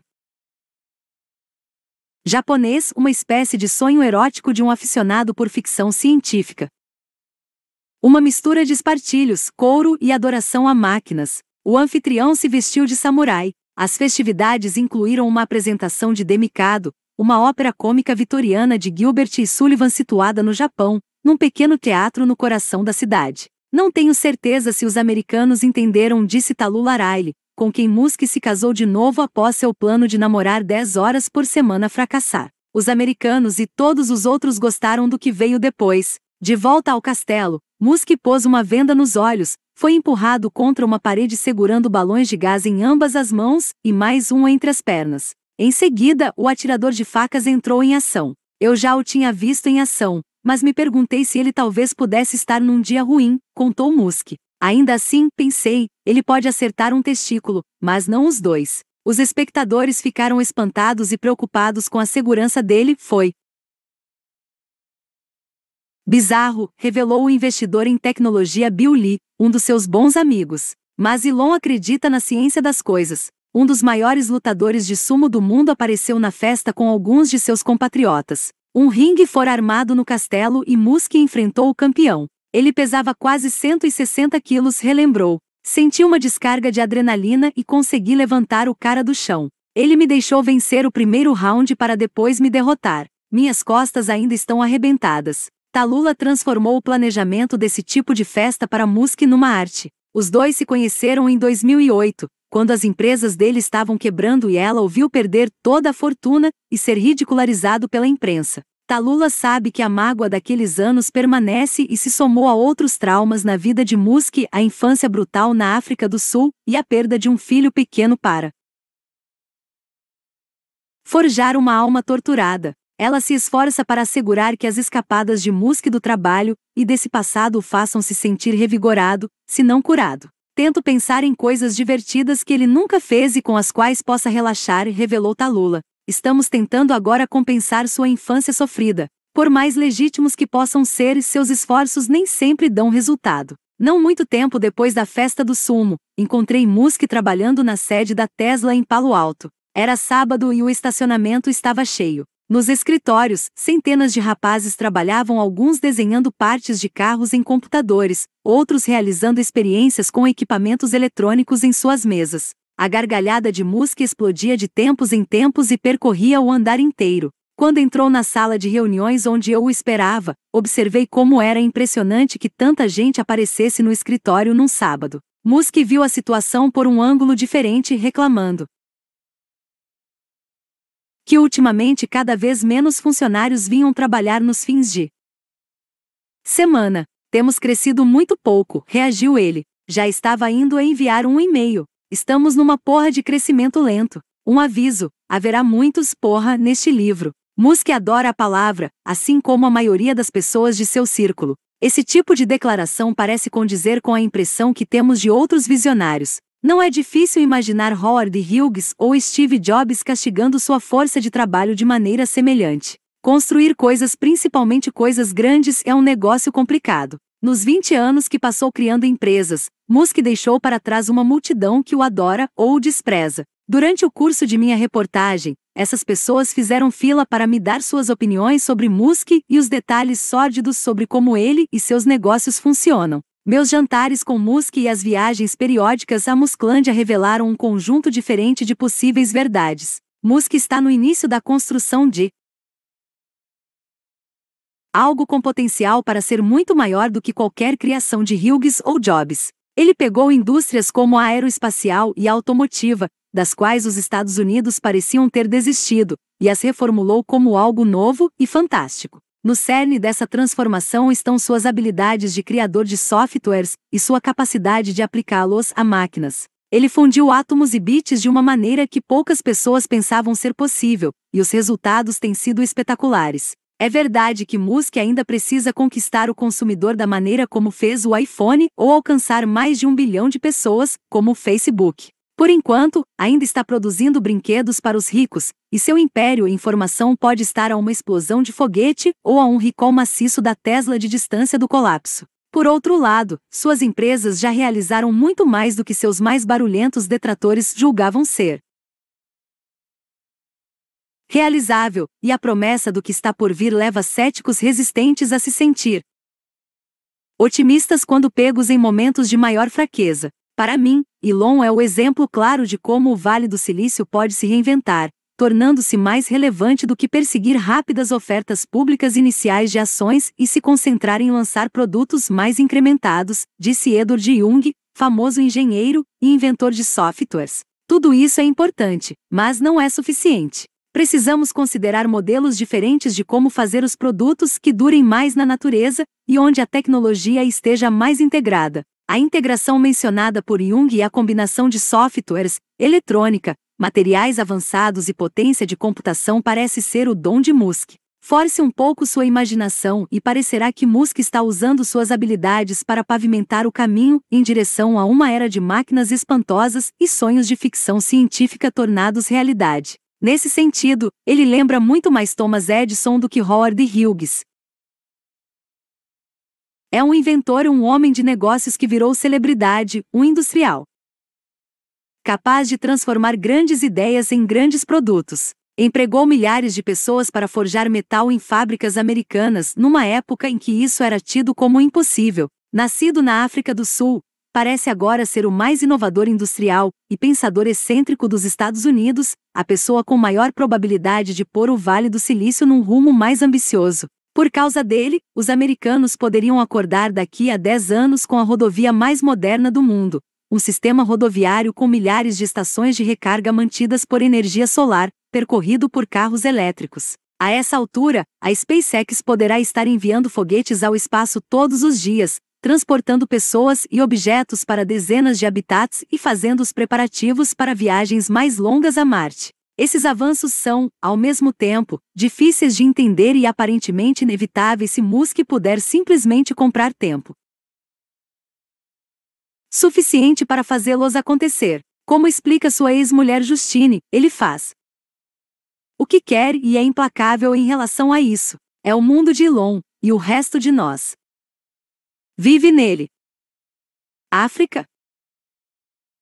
Japonês, uma espécie de sonho erótico de um aficionado por ficção científica. Uma mistura de espartilhos, couro e adoração a máquinas. O anfitrião se vestiu de samurai. As festividades incluíram uma apresentação de Demicado, uma ópera cômica vitoriana de Gilbert e Sullivan situada no Japão, num pequeno teatro no coração da cidade. Não tenho certeza se os americanos entenderam, disse Talula Riley, com quem Musk se casou de novo após seu plano de namorar 10 horas por semana fracassar. Os americanos e todos os outros gostaram do que veio depois. De volta ao castelo, Musk pôs uma venda nos olhos, foi empurrado contra uma parede segurando balões de gás em ambas as mãos e mais um entre as pernas. Em seguida, o atirador de facas entrou em ação. Eu já o tinha visto em ação, mas me perguntei se ele talvez pudesse estar num dia ruim, contou Musk. Ainda assim, pensei, ele pode acertar um testículo, mas não os dois. Os espectadores ficaram espantados e preocupados com a segurança dele, foi. Bizarro, revelou o investidor em tecnologia Bill Lee, um dos seus bons amigos. Mas Elon acredita na ciência das coisas. Um dos maiores lutadores de sumo do mundo apareceu na festa com alguns de seus compatriotas. Um ringue fora armado no castelo e Musk enfrentou o campeão. Ele pesava quase 160 quilos, relembrou. Senti uma descarga de adrenalina e consegui levantar o cara do chão. Ele me deixou vencer o primeiro round para depois me derrotar. Minhas costas ainda estão arrebentadas. Talula transformou o planejamento desse tipo de festa para Musk numa arte. Os dois se conheceram em 2008, quando as empresas dele estavam quebrando e ela o viu perder toda a fortuna e ser ridicularizado pela imprensa. Talula sabe que a mágoa daqueles anos permanece e se somou a outros traumas na vida de Musk, a infância brutal na África do Sul e a perda de um filho pequeno para forjar uma alma torturada. Ela se esforça para assegurar que as escapadas de Musk do trabalho e desse passado o façam se sentir revigorado, se não curado. Tento pensar em coisas divertidas que ele nunca fez e com as quais possa relaxar, revelou Talula. Estamos tentando agora compensar sua infância sofrida. Por mais legítimos que possam ser, seus esforços nem sempre dão resultado. Não muito tempo depois da festa do sumo, encontrei Musk trabalhando na sede da Tesla em Palo Alto. Era sábado e o estacionamento estava cheio. Nos escritórios, centenas de rapazes trabalhavam alguns desenhando partes de carros em computadores, outros realizando experiências com equipamentos eletrônicos em suas mesas. A gargalhada de Musk explodia de tempos em tempos e percorria o andar inteiro. Quando entrou na sala de reuniões onde eu o esperava, observei como era impressionante que tanta gente aparecesse no escritório num sábado. Musk viu a situação por um ângulo diferente, reclamando que ultimamente cada vez menos funcionários vinham trabalhar nos fins de semana. Temos crescido muito pouco, reagiu ele. Já estava indo a enviar um e-mail. Estamos numa porra de crescimento lento. Um aviso: haverá muitos porra neste livro. Musk adora a palavra, assim como a maioria das pessoas de seu círculo. Esse tipo de declaração parece condizer com a impressão que temos de outros visionários. Não é difícil imaginar Howard Hughes ou Steve Jobs castigando sua força de trabalho de maneira semelhante. Construir coisas, principalmente coisas grandes, é um negócio complicado. Nos 20 anos que passou criando empresas, Musk deixou para trás uma multidão que o adora ou o despreza. Durante o curso de minha reportagem, essas pessoas fizeram fila para me dar suas opiniões sobre Musk e os detalhes sórdidos sobre como ele e seus negócios funcionam. Meus jantares com Musk e as viagens periódicas a Musclândia revelaram um conjunto diferente de possíveis verdades. Musk está no início da construção de algo com potencial para ser muito maior do que qualquer criação de Hughes ou Jobs. Ele pegou indústrias como a aeroespacial e a automotiva, das quais os Estados Unidos pareciam ter desistido, e as reformulou como algo novo e fantástico. No cerne dessa transformação estão suas habilidades de criador de softwares e sua capacidade de aplicá-los a máquinas. Ele fundiu átomos e bits de uma maneira que poucas pessoas pensavam ser possível, e os resultados têm sido espetaculares. É verdade que Musk ainda precisa conquistar o consumidor da maneira como fez o iPhone ou alcançar mais de um bilhão de pessoas, como o Facebook. Por enquanto, ainda está produzindo brinquedos para os ricos, e seu império em formação pode estar a uma explosão de foguete ou a um recall maciço da Tesla de distância do colapso. Por outro lado, suas empresas já realizaram muito mais do que seus mais barulhentos detratores julgavam ser realizável, e a promessa do que está por vir leva céticos resistentes a se sentir otimistas quando pegos em momentos de maior fraqueza. Para mim, Elon é o exemplo claro de como o Vale do Silício pode se reinventar, tornando-se mais relevante do que perseguir rápidas ofertas públicas iniciais de ações e se concentrar em lançar produtos mais incrementados, disse Edward Jung, famoso engenheiro e inventor de softwares. Tudo isso é importante, mas não é suficiente. Precisamos considerar modelos diferentes de como fazer os produtos que durem mais na natureza e onde a tecnologia esteja mais integrada. A integração mencionada por Jung e a combinação de softwares, eletrônica, materiais avançados e potência de computação parece ser o dom de Musk. Force um pouco sua imaginação e parecerá que Musk está usando suas habilidades para pavimentar o caminho em direção a uma era de máquinas espantosas e sonhos de ficção científica tornados realidade. Nesse sentido, ele lembra muito mais Thomas Edison do que Howard Hughes. É um inventor e um homem de negócios que virou celebridade, um industrial. Capaz de transformar grandes ideias em grandes produtos. Empregou milhares de pessoas para forjar metal em fábricas americanas numa época em que isso era tido como impossível. Nascido na África do Sul, parece agora ser o mais inovador industrial e pensador excêntrico dos Estados Unidos, a pessoa com maior probabilidade de pôr o Vale do Silício num rumo mais ambicioso. Por causa dele, os americanos poderiam acordar daqui a 10 anos com a rodovia mais moderna do mundo, um sistema rodoviário com milhares de estações de recarga mantidas por energia solar, percorrido por carros elétricos. A essa altura, a SpaceX poderá estar enviando foguetes ao espaço todos os dias, transportando pessoas e objetos para dezenas de habitats e fazendo os preparativos para viagens mais longas a Marte. Esses avanços são, ao mesmo tempo, difíceis de entender e aparentemente inevitáveis se Musk puder simplesmente comprar tempo suficiente para fazê-los acontecer. Como explica sua ex-mulher Justine, ele faz o que quer e é implacável em relação a isso. É o mundo de Elon, e o resto de nós. Vive nele. África?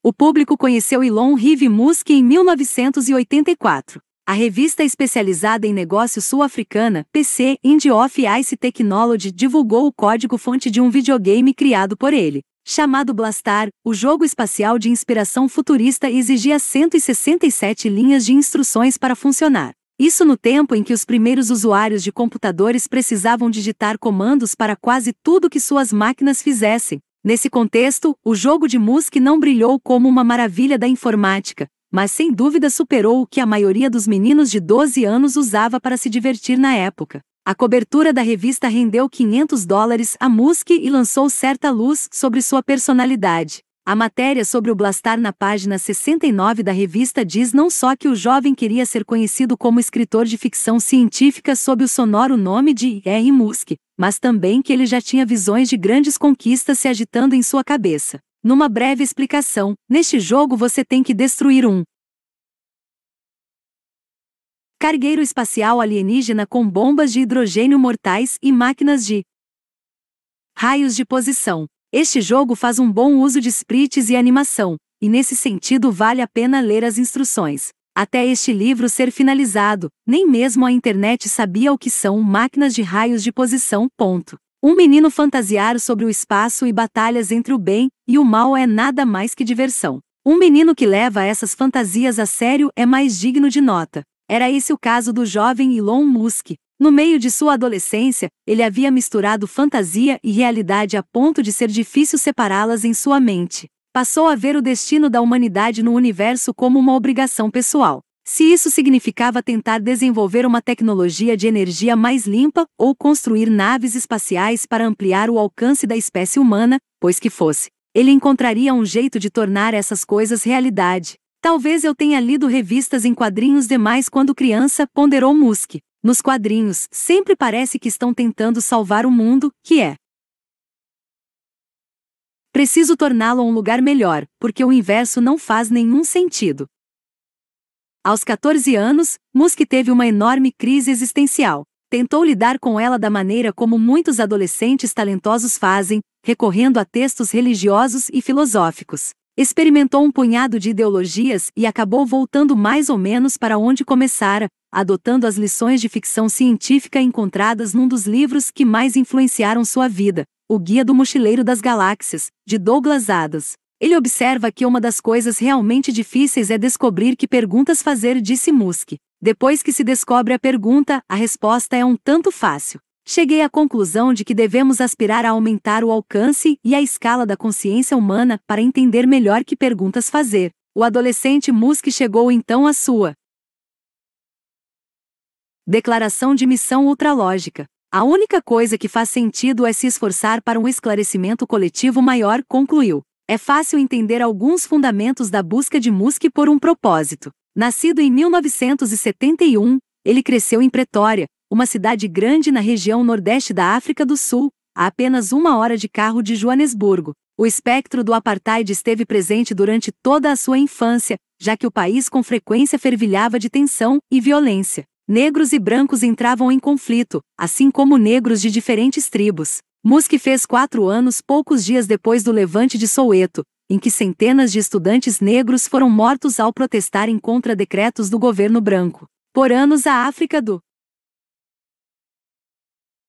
O público conheceu Elon Rive Musk em 1984. A revista especializada em negócios sul-africana, PC Indie of Ice Technology, divulgou o código-fonte de um videogame criado por ele. Chamado Blastar, o jogo espacial de inspiração futurista exigia 167 linhas de instruções para funcionar. Isso no tempo em que os primeiros usuários de computadores precisavam digitar comandos para quase tudo que suas máquinas fizessem. Nesse contexto, o jogo de Musk não brilhou como uma maravilha da informática, mas sem dúvida superou o que a maioria dos meninos de 12 anos usava para se divertir na época. A cobertura da revista rendeu 500 dólares a Musk e lançou certa luz sobre sua personalidade. A matéria sobre o Blastar na página 69 da revista diz não só que o jovem queria ser conhecido como escritor de ficção científica sob o sonoro nome de R. Musk, mas também que ele já tinha visões de grandes conquistas se agitando em sua cabeça. Numa breve explicação, neste jogo você tem que destruir um cargueiro espacial alienígena com bombas de hidrogênio mortais e máquinas de raios de posição. Este jogo faz um bom uso de sprites e animação, e nesse sentido vale a pena ler as instruções. Até este livro ser finalizado, nem mesmo a internet sabia o que são máquinas de raios de posição. Ponto. Um menino fantasiar sobre o espaço e batalhas entre o bem e o mal é nada mais que diversão. Um menino que leva essas fantasias a sério é mais digno de nota. Era esse o caso do jovem Elon Musk, no meio de sua adolescência, ele havia misturado fantasia e realidade a ponto de ser difícil separá-las em sua mente. Passou a ver o destino da humanidade no universo como uma obrigação pessoal. Se isso significava tentar desenvolver uma tecnologia de energia mais limpa ou construir naves espaciais para ampliar o alcance da espécie humana, pois que fosse, ele encontraria um jeito de tornar essas coisas realidade. Talvez eu tenha lido revistas em quadrinhos demais quando criança, ponderou Musk. Nos quadrinhos, sempre parece que estão tentando salvar o mundo, que é Preciso torná-lo um lugar melhor, porque o inverso não faz nenhum sentido. Aos 14 anos, Musk teve uma enorme crise existencial. Tentou lidar com ela da maneira como muitos adolescentes talentosos fazem, recorrendo a textos religiosos e filosóficos. Experimentou um punhado de ideologias e acabou voltando mais ou menos para onde começara, adotando as lições de ficção científica encontradas num dos livros que mais influenciaram sua vida, O Guia do Mochileiro das Galáxias, de Douglas Adams. Ele observa que uma das coisas realmente difíceis é descobrir que perguntas fazer, disse Musk. Depois que se descobre a pergunta, a resposta é um tanto fácil. Cheguei à conclusão de que devemos aspirar a aumentar o alcance e a escala da consciência humana para entender melhor que perguntas fazer. O adolescente Musk chegou então à sua declaração de missão ultralógica. A única coisa que faz sentido é se esforçar para um esclarecimento coletivo maior, concluiu. É fácil entender alguns fundamentos da busca de Musk por um propósito. Nascido em 1971, ele cresceu em Pretória, uma cidade grande na região nordeste da África do Sul, a apenas uma hora de carro de Joanesburgo. O espectro do apartheid esteve presente durante toda a sua infância, já que o país com frequência fervilhava de tensão e violência. Negros e brancos entravam em conflito, assim como negros de diferentes tribos. Musk fez quatro anos poucos dias depois do levante de Soweto, em que centenas de estudantes negros foram mortos ao protestarem contra decretos do governo branco. Por anos, a África do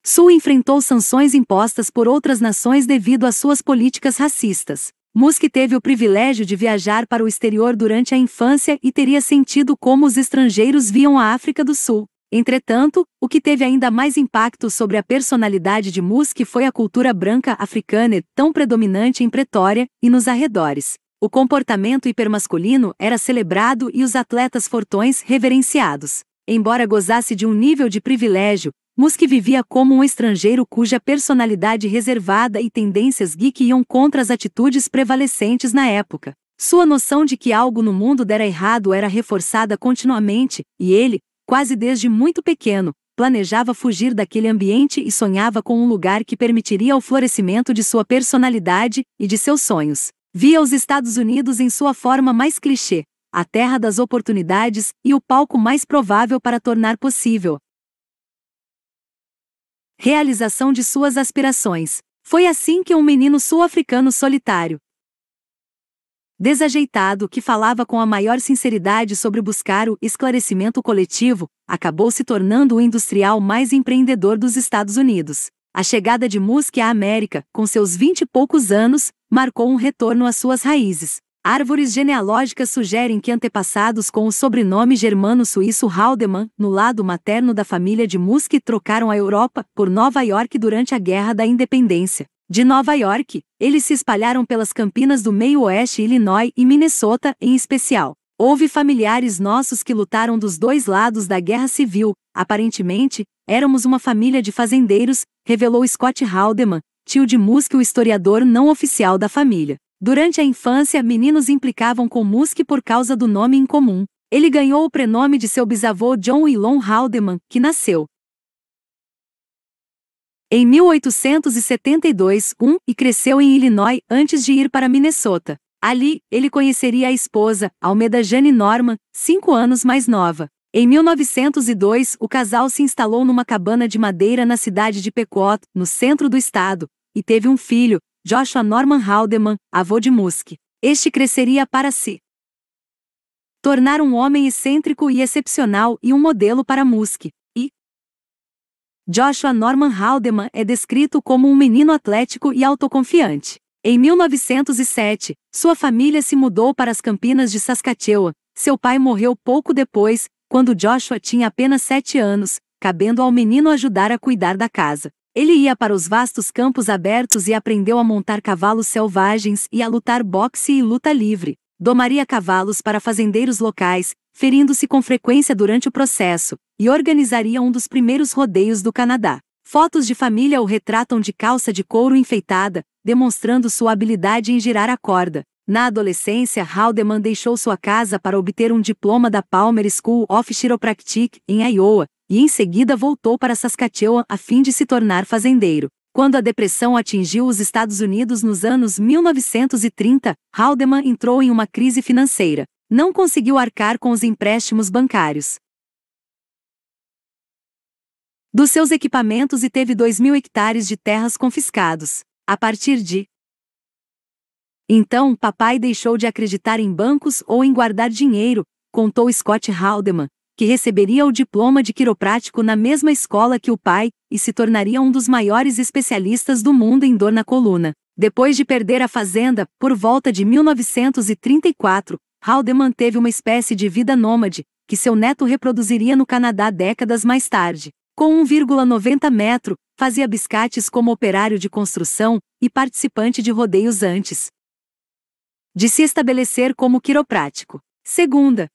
Sul enfrentou sanções impostas por outras nações devido às suas políticas racistas. Musk teve o privilégio de viajar para o exterior durante a infância e teria sentido como os estrangeiros viam a África do Sul. Entretanto, o que teve ainda mais impacto sobre a personalidade de Musk foi a cultura branca africana tão predominante em Pretória e nos arredores. O comportamento hipermasculino era celebrado e os atletas fortões reverenciados. Embora gozasse de um nível de privilégio, Musk vivia como um estrangeiro cuja personalidade reservada e tendências geek iam contra as atitudes prevalecentes na época. Sua noção de que algo no mundo dera errado era reforçada continuamente, e ele, quase desde muito pequeno, planejava fugir daquele ambiente e sonhava com um lugar que permitiria o florescimento de sua personalidade e de seus sonhos. Via os Estados Unidos em sua forma mais clichê, a terra das oportunidades e o palco mais provável para tornar possível realização de suas aspirações. Foi assim que um menino sul-africano solitário, desajeitado que falava com a maior sinceridade sobre buscar o esclarecimento coletivo, acabou se tornando o industrial mais empreendedor dos Estados Unidos. A chegada de Musk à América, com seus vinte e poucos anos, marcou um retorno às suas raízes. Árvores genealógicas sugerem que antepassados com o sobrenome germano-suíço Haldeman, no lado materno da família de Musk, trocaram a Europa por Nova York durante a Guerra da Independência. De Nova York, eles se espalharam pelas campinas do meio-oeste Illinois e Minnesota, em especial. Houve familiares nossos que lutaram dos dois lados da guerra civil, aparentemente, éramos uma família de fazendeiros, revelou Scott Haldeman, tio de Musk o historiador não oficial da família. Durante a infância, meninos implicavam com Musk por causa do nome em comum. Ele ganhou o prenome de seu bisavô John Elon Haldeman, que nasceu, em 1872, um, e cresceu em Illinois antes de ir para Minnesota. Ali, ele conheceria a esposa, Almeda Jane Norman, cinco anos mais nova. Em 1902, o casal se instalou numa cabana de madeira na cidade de Pequot, no centro do estado, e teve um filho, Joshua Norman Haldeman, avô de Musk. Este cresceria para si. Tornar um homem excêntrico e excepcional e um modelo para Musk. Joshua Norman Haldeman é descrito como um menino atlético e autoconfiante. Em 1907, sua família se mudou para as Campinas de Saskatchewan. Seu pai morreu pouco depois, quando Joshua tinha apenas sete anos, cabendo ao menino ajudar a cuidar da casa. Ele ia para os vastos campos abertos e aprendeu a montar cavalos selvagens e a lutar boxe e luta livre. Domaria cavalos para fazendeiros locais, ferindo-se com frequência durante o processo, e organizaria um dos primeiros rodeios do Canadá. Fotos de família o retratam de calça de couro enfeitada, demonstrando sua habilidade em girar a corda. Na adolescência, Haldeman deixou sua casa para obter um diploma da Palmer School of Chiropractic, em Iowa, e em seguida voltou para Saskatchewan a fim de se tornar fazendeiro. Quando a depressão atingiu os Estados Unidos nos anos 1930, Haldeman entrou em uma crise financeira. Não conseguiu arcar com os empréstimos bancários dos seus equipamentos e teve 2 mil hectares de terras confiscados. A partir de então, papai deixou de acreditar em bancos ou em guardar dinheiro, contou Scott Haldeman, que receberia o diploma de quiroprático na mesma escola que o pai e se tornaria um dos maiores especialistas do mundo em dor na coluna. Depois de perder a fazenda, por volta de 1934, Haldeman teve uma espécie de vida nômade, que seu neto reproduziria no Canadá décadas mais tarde. Com 1,90 metro, fazia biscates como operário de construção e participante de rodeios antes de se estabelecer como quiroprático. Segunda,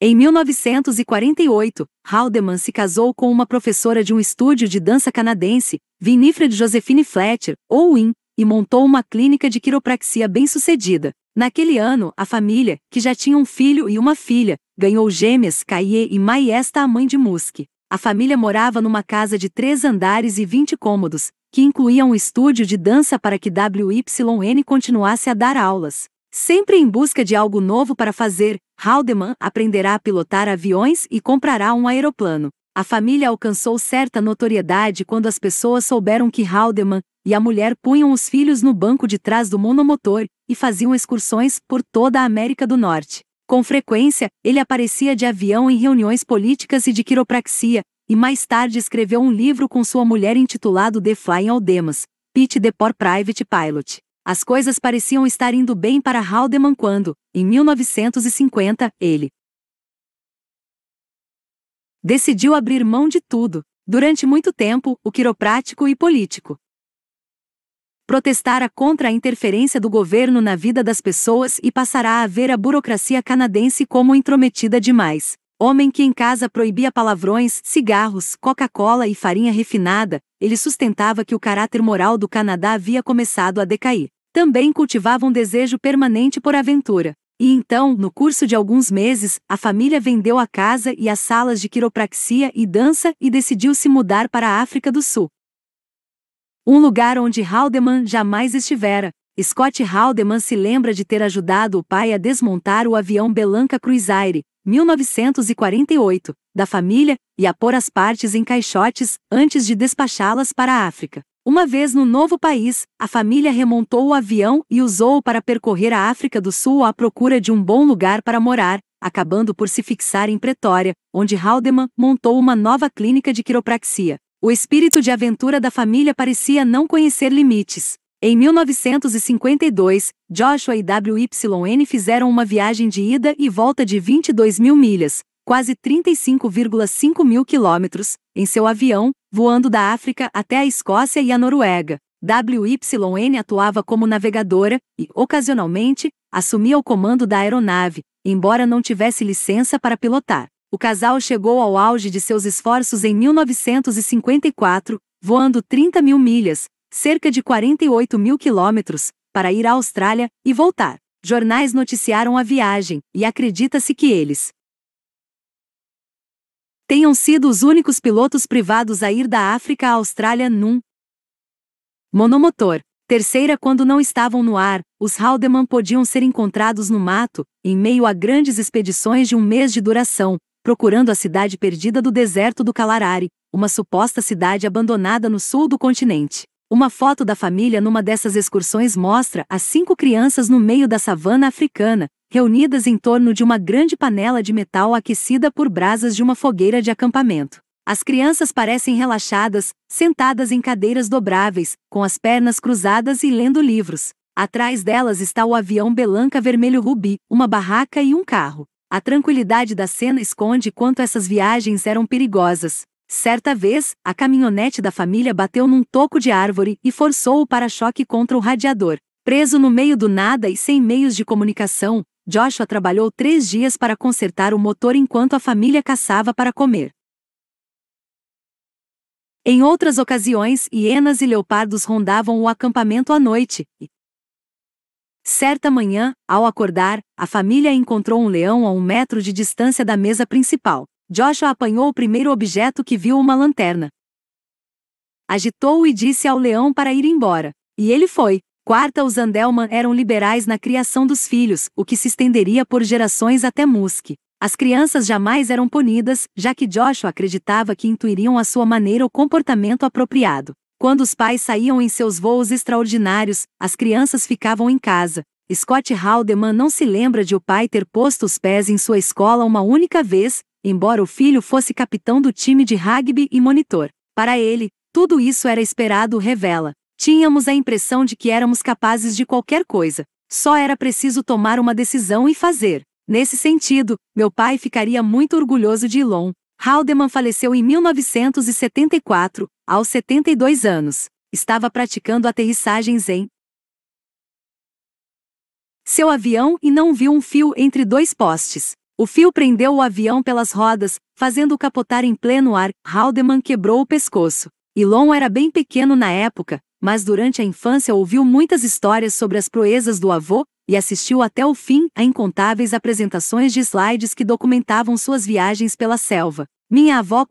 em 1948, Haldeman se casou com uma professora de um estúdio de dança canadense, Winifred Josephine Fletcher, ou Win, e montou uma clínica de quiropraxia bem-sucedida. Naquele ano, a família, que já tinha um filho e uma filha, ganhou gêmeas Kaye e Maiesta, a mãe de Musk. A família morava numa casa de três andares e 20 cômodos, que incluía um estúdio de dança para que WYN continuasse a dar aulas. Sempre em busca de algo novo para fazer, Haldeman aprenderá a pilotar aviões e comprará um aeroplano. A família alcançou certa notoriedade quando as pessoas souberam que Haldeman e a mulher punham os filhos no banco de trás do monomotor e faziam excursões por toda a América do Norte. Com frequência, ele aparecia de avião em reuniões políticas e de quiropraxia, e mais tarde escreveu um livro com sua mulher intitulado The Flying Aldemas, Pete the Poor Private Pilot. As coisas pareciam estar indo bem para Haldeman quando, em 1950, ele decidiu abrir mão de tudo, durante muito tempo, o quiroprático e político. Protestara contra a interferência do governo na vida das pessoas e passará a ver a burocracia canadense como intrometida demais. Homem que em casa proibia palavrões, cigarros, Coca-Cola e farinha refinada, ele sustentava que o caráter moral do Canadá havia começado a decair também cultivava um desejo permanente por aventura. E então, no curso de alguns meses, a família vendeu a casa e as salas de quiropraxia e dança e decidiu se mudar para a África do Sul. Um lugar onde Haldeman jamais estivera. Scott Haldeman se lembra de ter ajudado o pai a desmontar o avião Belanca Cruisaire, 1948, da família, e a pôr as partes em caixotes, antes de despachá-las para a África. Uma vez no novo país, a família remontou o avião e usou-o para percorrer a África do Sul à procura de um bom lugar para morar, acabando por se fixar em Pretória, onde Haldeman montou uma nova clínica de quiropraxia. O espírito de aventura da família parecia não conhecer limites. Em 1952, Joshua e WYN fizeram uma viagem de ida e volta de 22 mil milhas, quase 35,5 mil quilômetros, em seu avião, voando da África até a Escócia e a Noruega. WYN atuava como navegadora e, ocasionalmente, assumia o comando da aeronave, embora não tivesse licença para pilotar. O casal chegou ao auge de seus esforços em 1954, voando 30 mil milhas, cerca de 48 mil quilômetros, para ir à Austrália e voltar. Jornais noticiaram a viagem, e acredita-se que eles tenham sido os únicos pilotos privados a ir da África à Austrália num monomotor. Terceira, quando não estavam no ar, os Haldeman podiam ser encontrados no mato, em meio a grandes expedições de um mês de duração, procurando a cidade perdida do deserto do Kalahari, uma suposta cidade abandonada no sul do continente. Uma foto da família numa dessas excursões mostra as cinco crianças no meio da savana africana, reunidas em torno de uma grande panela de metal aquecida por brasas de uma fogueira de acampamento. As crianças parecem relaxadas, sentadas em cadeiras dobráveis, com as pernas cruzadas e lendo livros. Atrás delas está o avião Belanca Vermelho Rubi, uma barraca e um carro. A tranquilidade da cena esconde quanto essas viagens eram perigosas. Certa vez, a caminhonete da família bateu num toco de árvore e forçou o para-choque contra o radiador. Preso no meio do nada e sem meios de comunicação, Joshua trabalhou três dias para consertar o motor enquanto a família caçava para comer. Em outras ocasiões, hienas e leopardos rondavam o acampamento à noite. Certa manhã, ao acordar, a família encontrou um leão a um metro de distância da mesa principal. Joshua apanhou o primeiro objeto que viu uma lanterna. agitou-o e disse ao leão para ir embora. E ele foi. Quarta, os Andelman eram liberais na criação dos filhos, o que se estenderia por gerações até Musk. As crianças jamais eram punidas, já que Joshua acreditava que intuiriam à sua maneira o comportamento apropriado. Quando os pais saíam em seus voos extraordinários, as crianças ficavam em casa. Scott Haldeman não se lembra de o pai ter posto os pés em sua escola uma única vez, embora o filho fosse capitão do time de rugby e monitor. Para ele, tudo isso era esperado, revela. Tínhamos a impressão de que éramos capazes de qualquer coisa. Só era preciso tomar uma decisão e fazer. Nesse sentido, meu pai ficaria muito orgulhoso de Elon. Haldeman faleceu em 1974, aos 72 anos. Estava praticando aterrissagens em seu avião e não viu um fio entre dois postes. O fio prendeu o avião pelas rodas, fazendo-o capotar em pleno ar. Haldeman quebrou o pescoço. Elon era bem pequeno na época, mas durante a infância ouviu muitas histórias sobre as proezas do avô, e assistiu até o fim a incontáveis apresentações de slides que documentavam suas viagens pela selva. Minha avó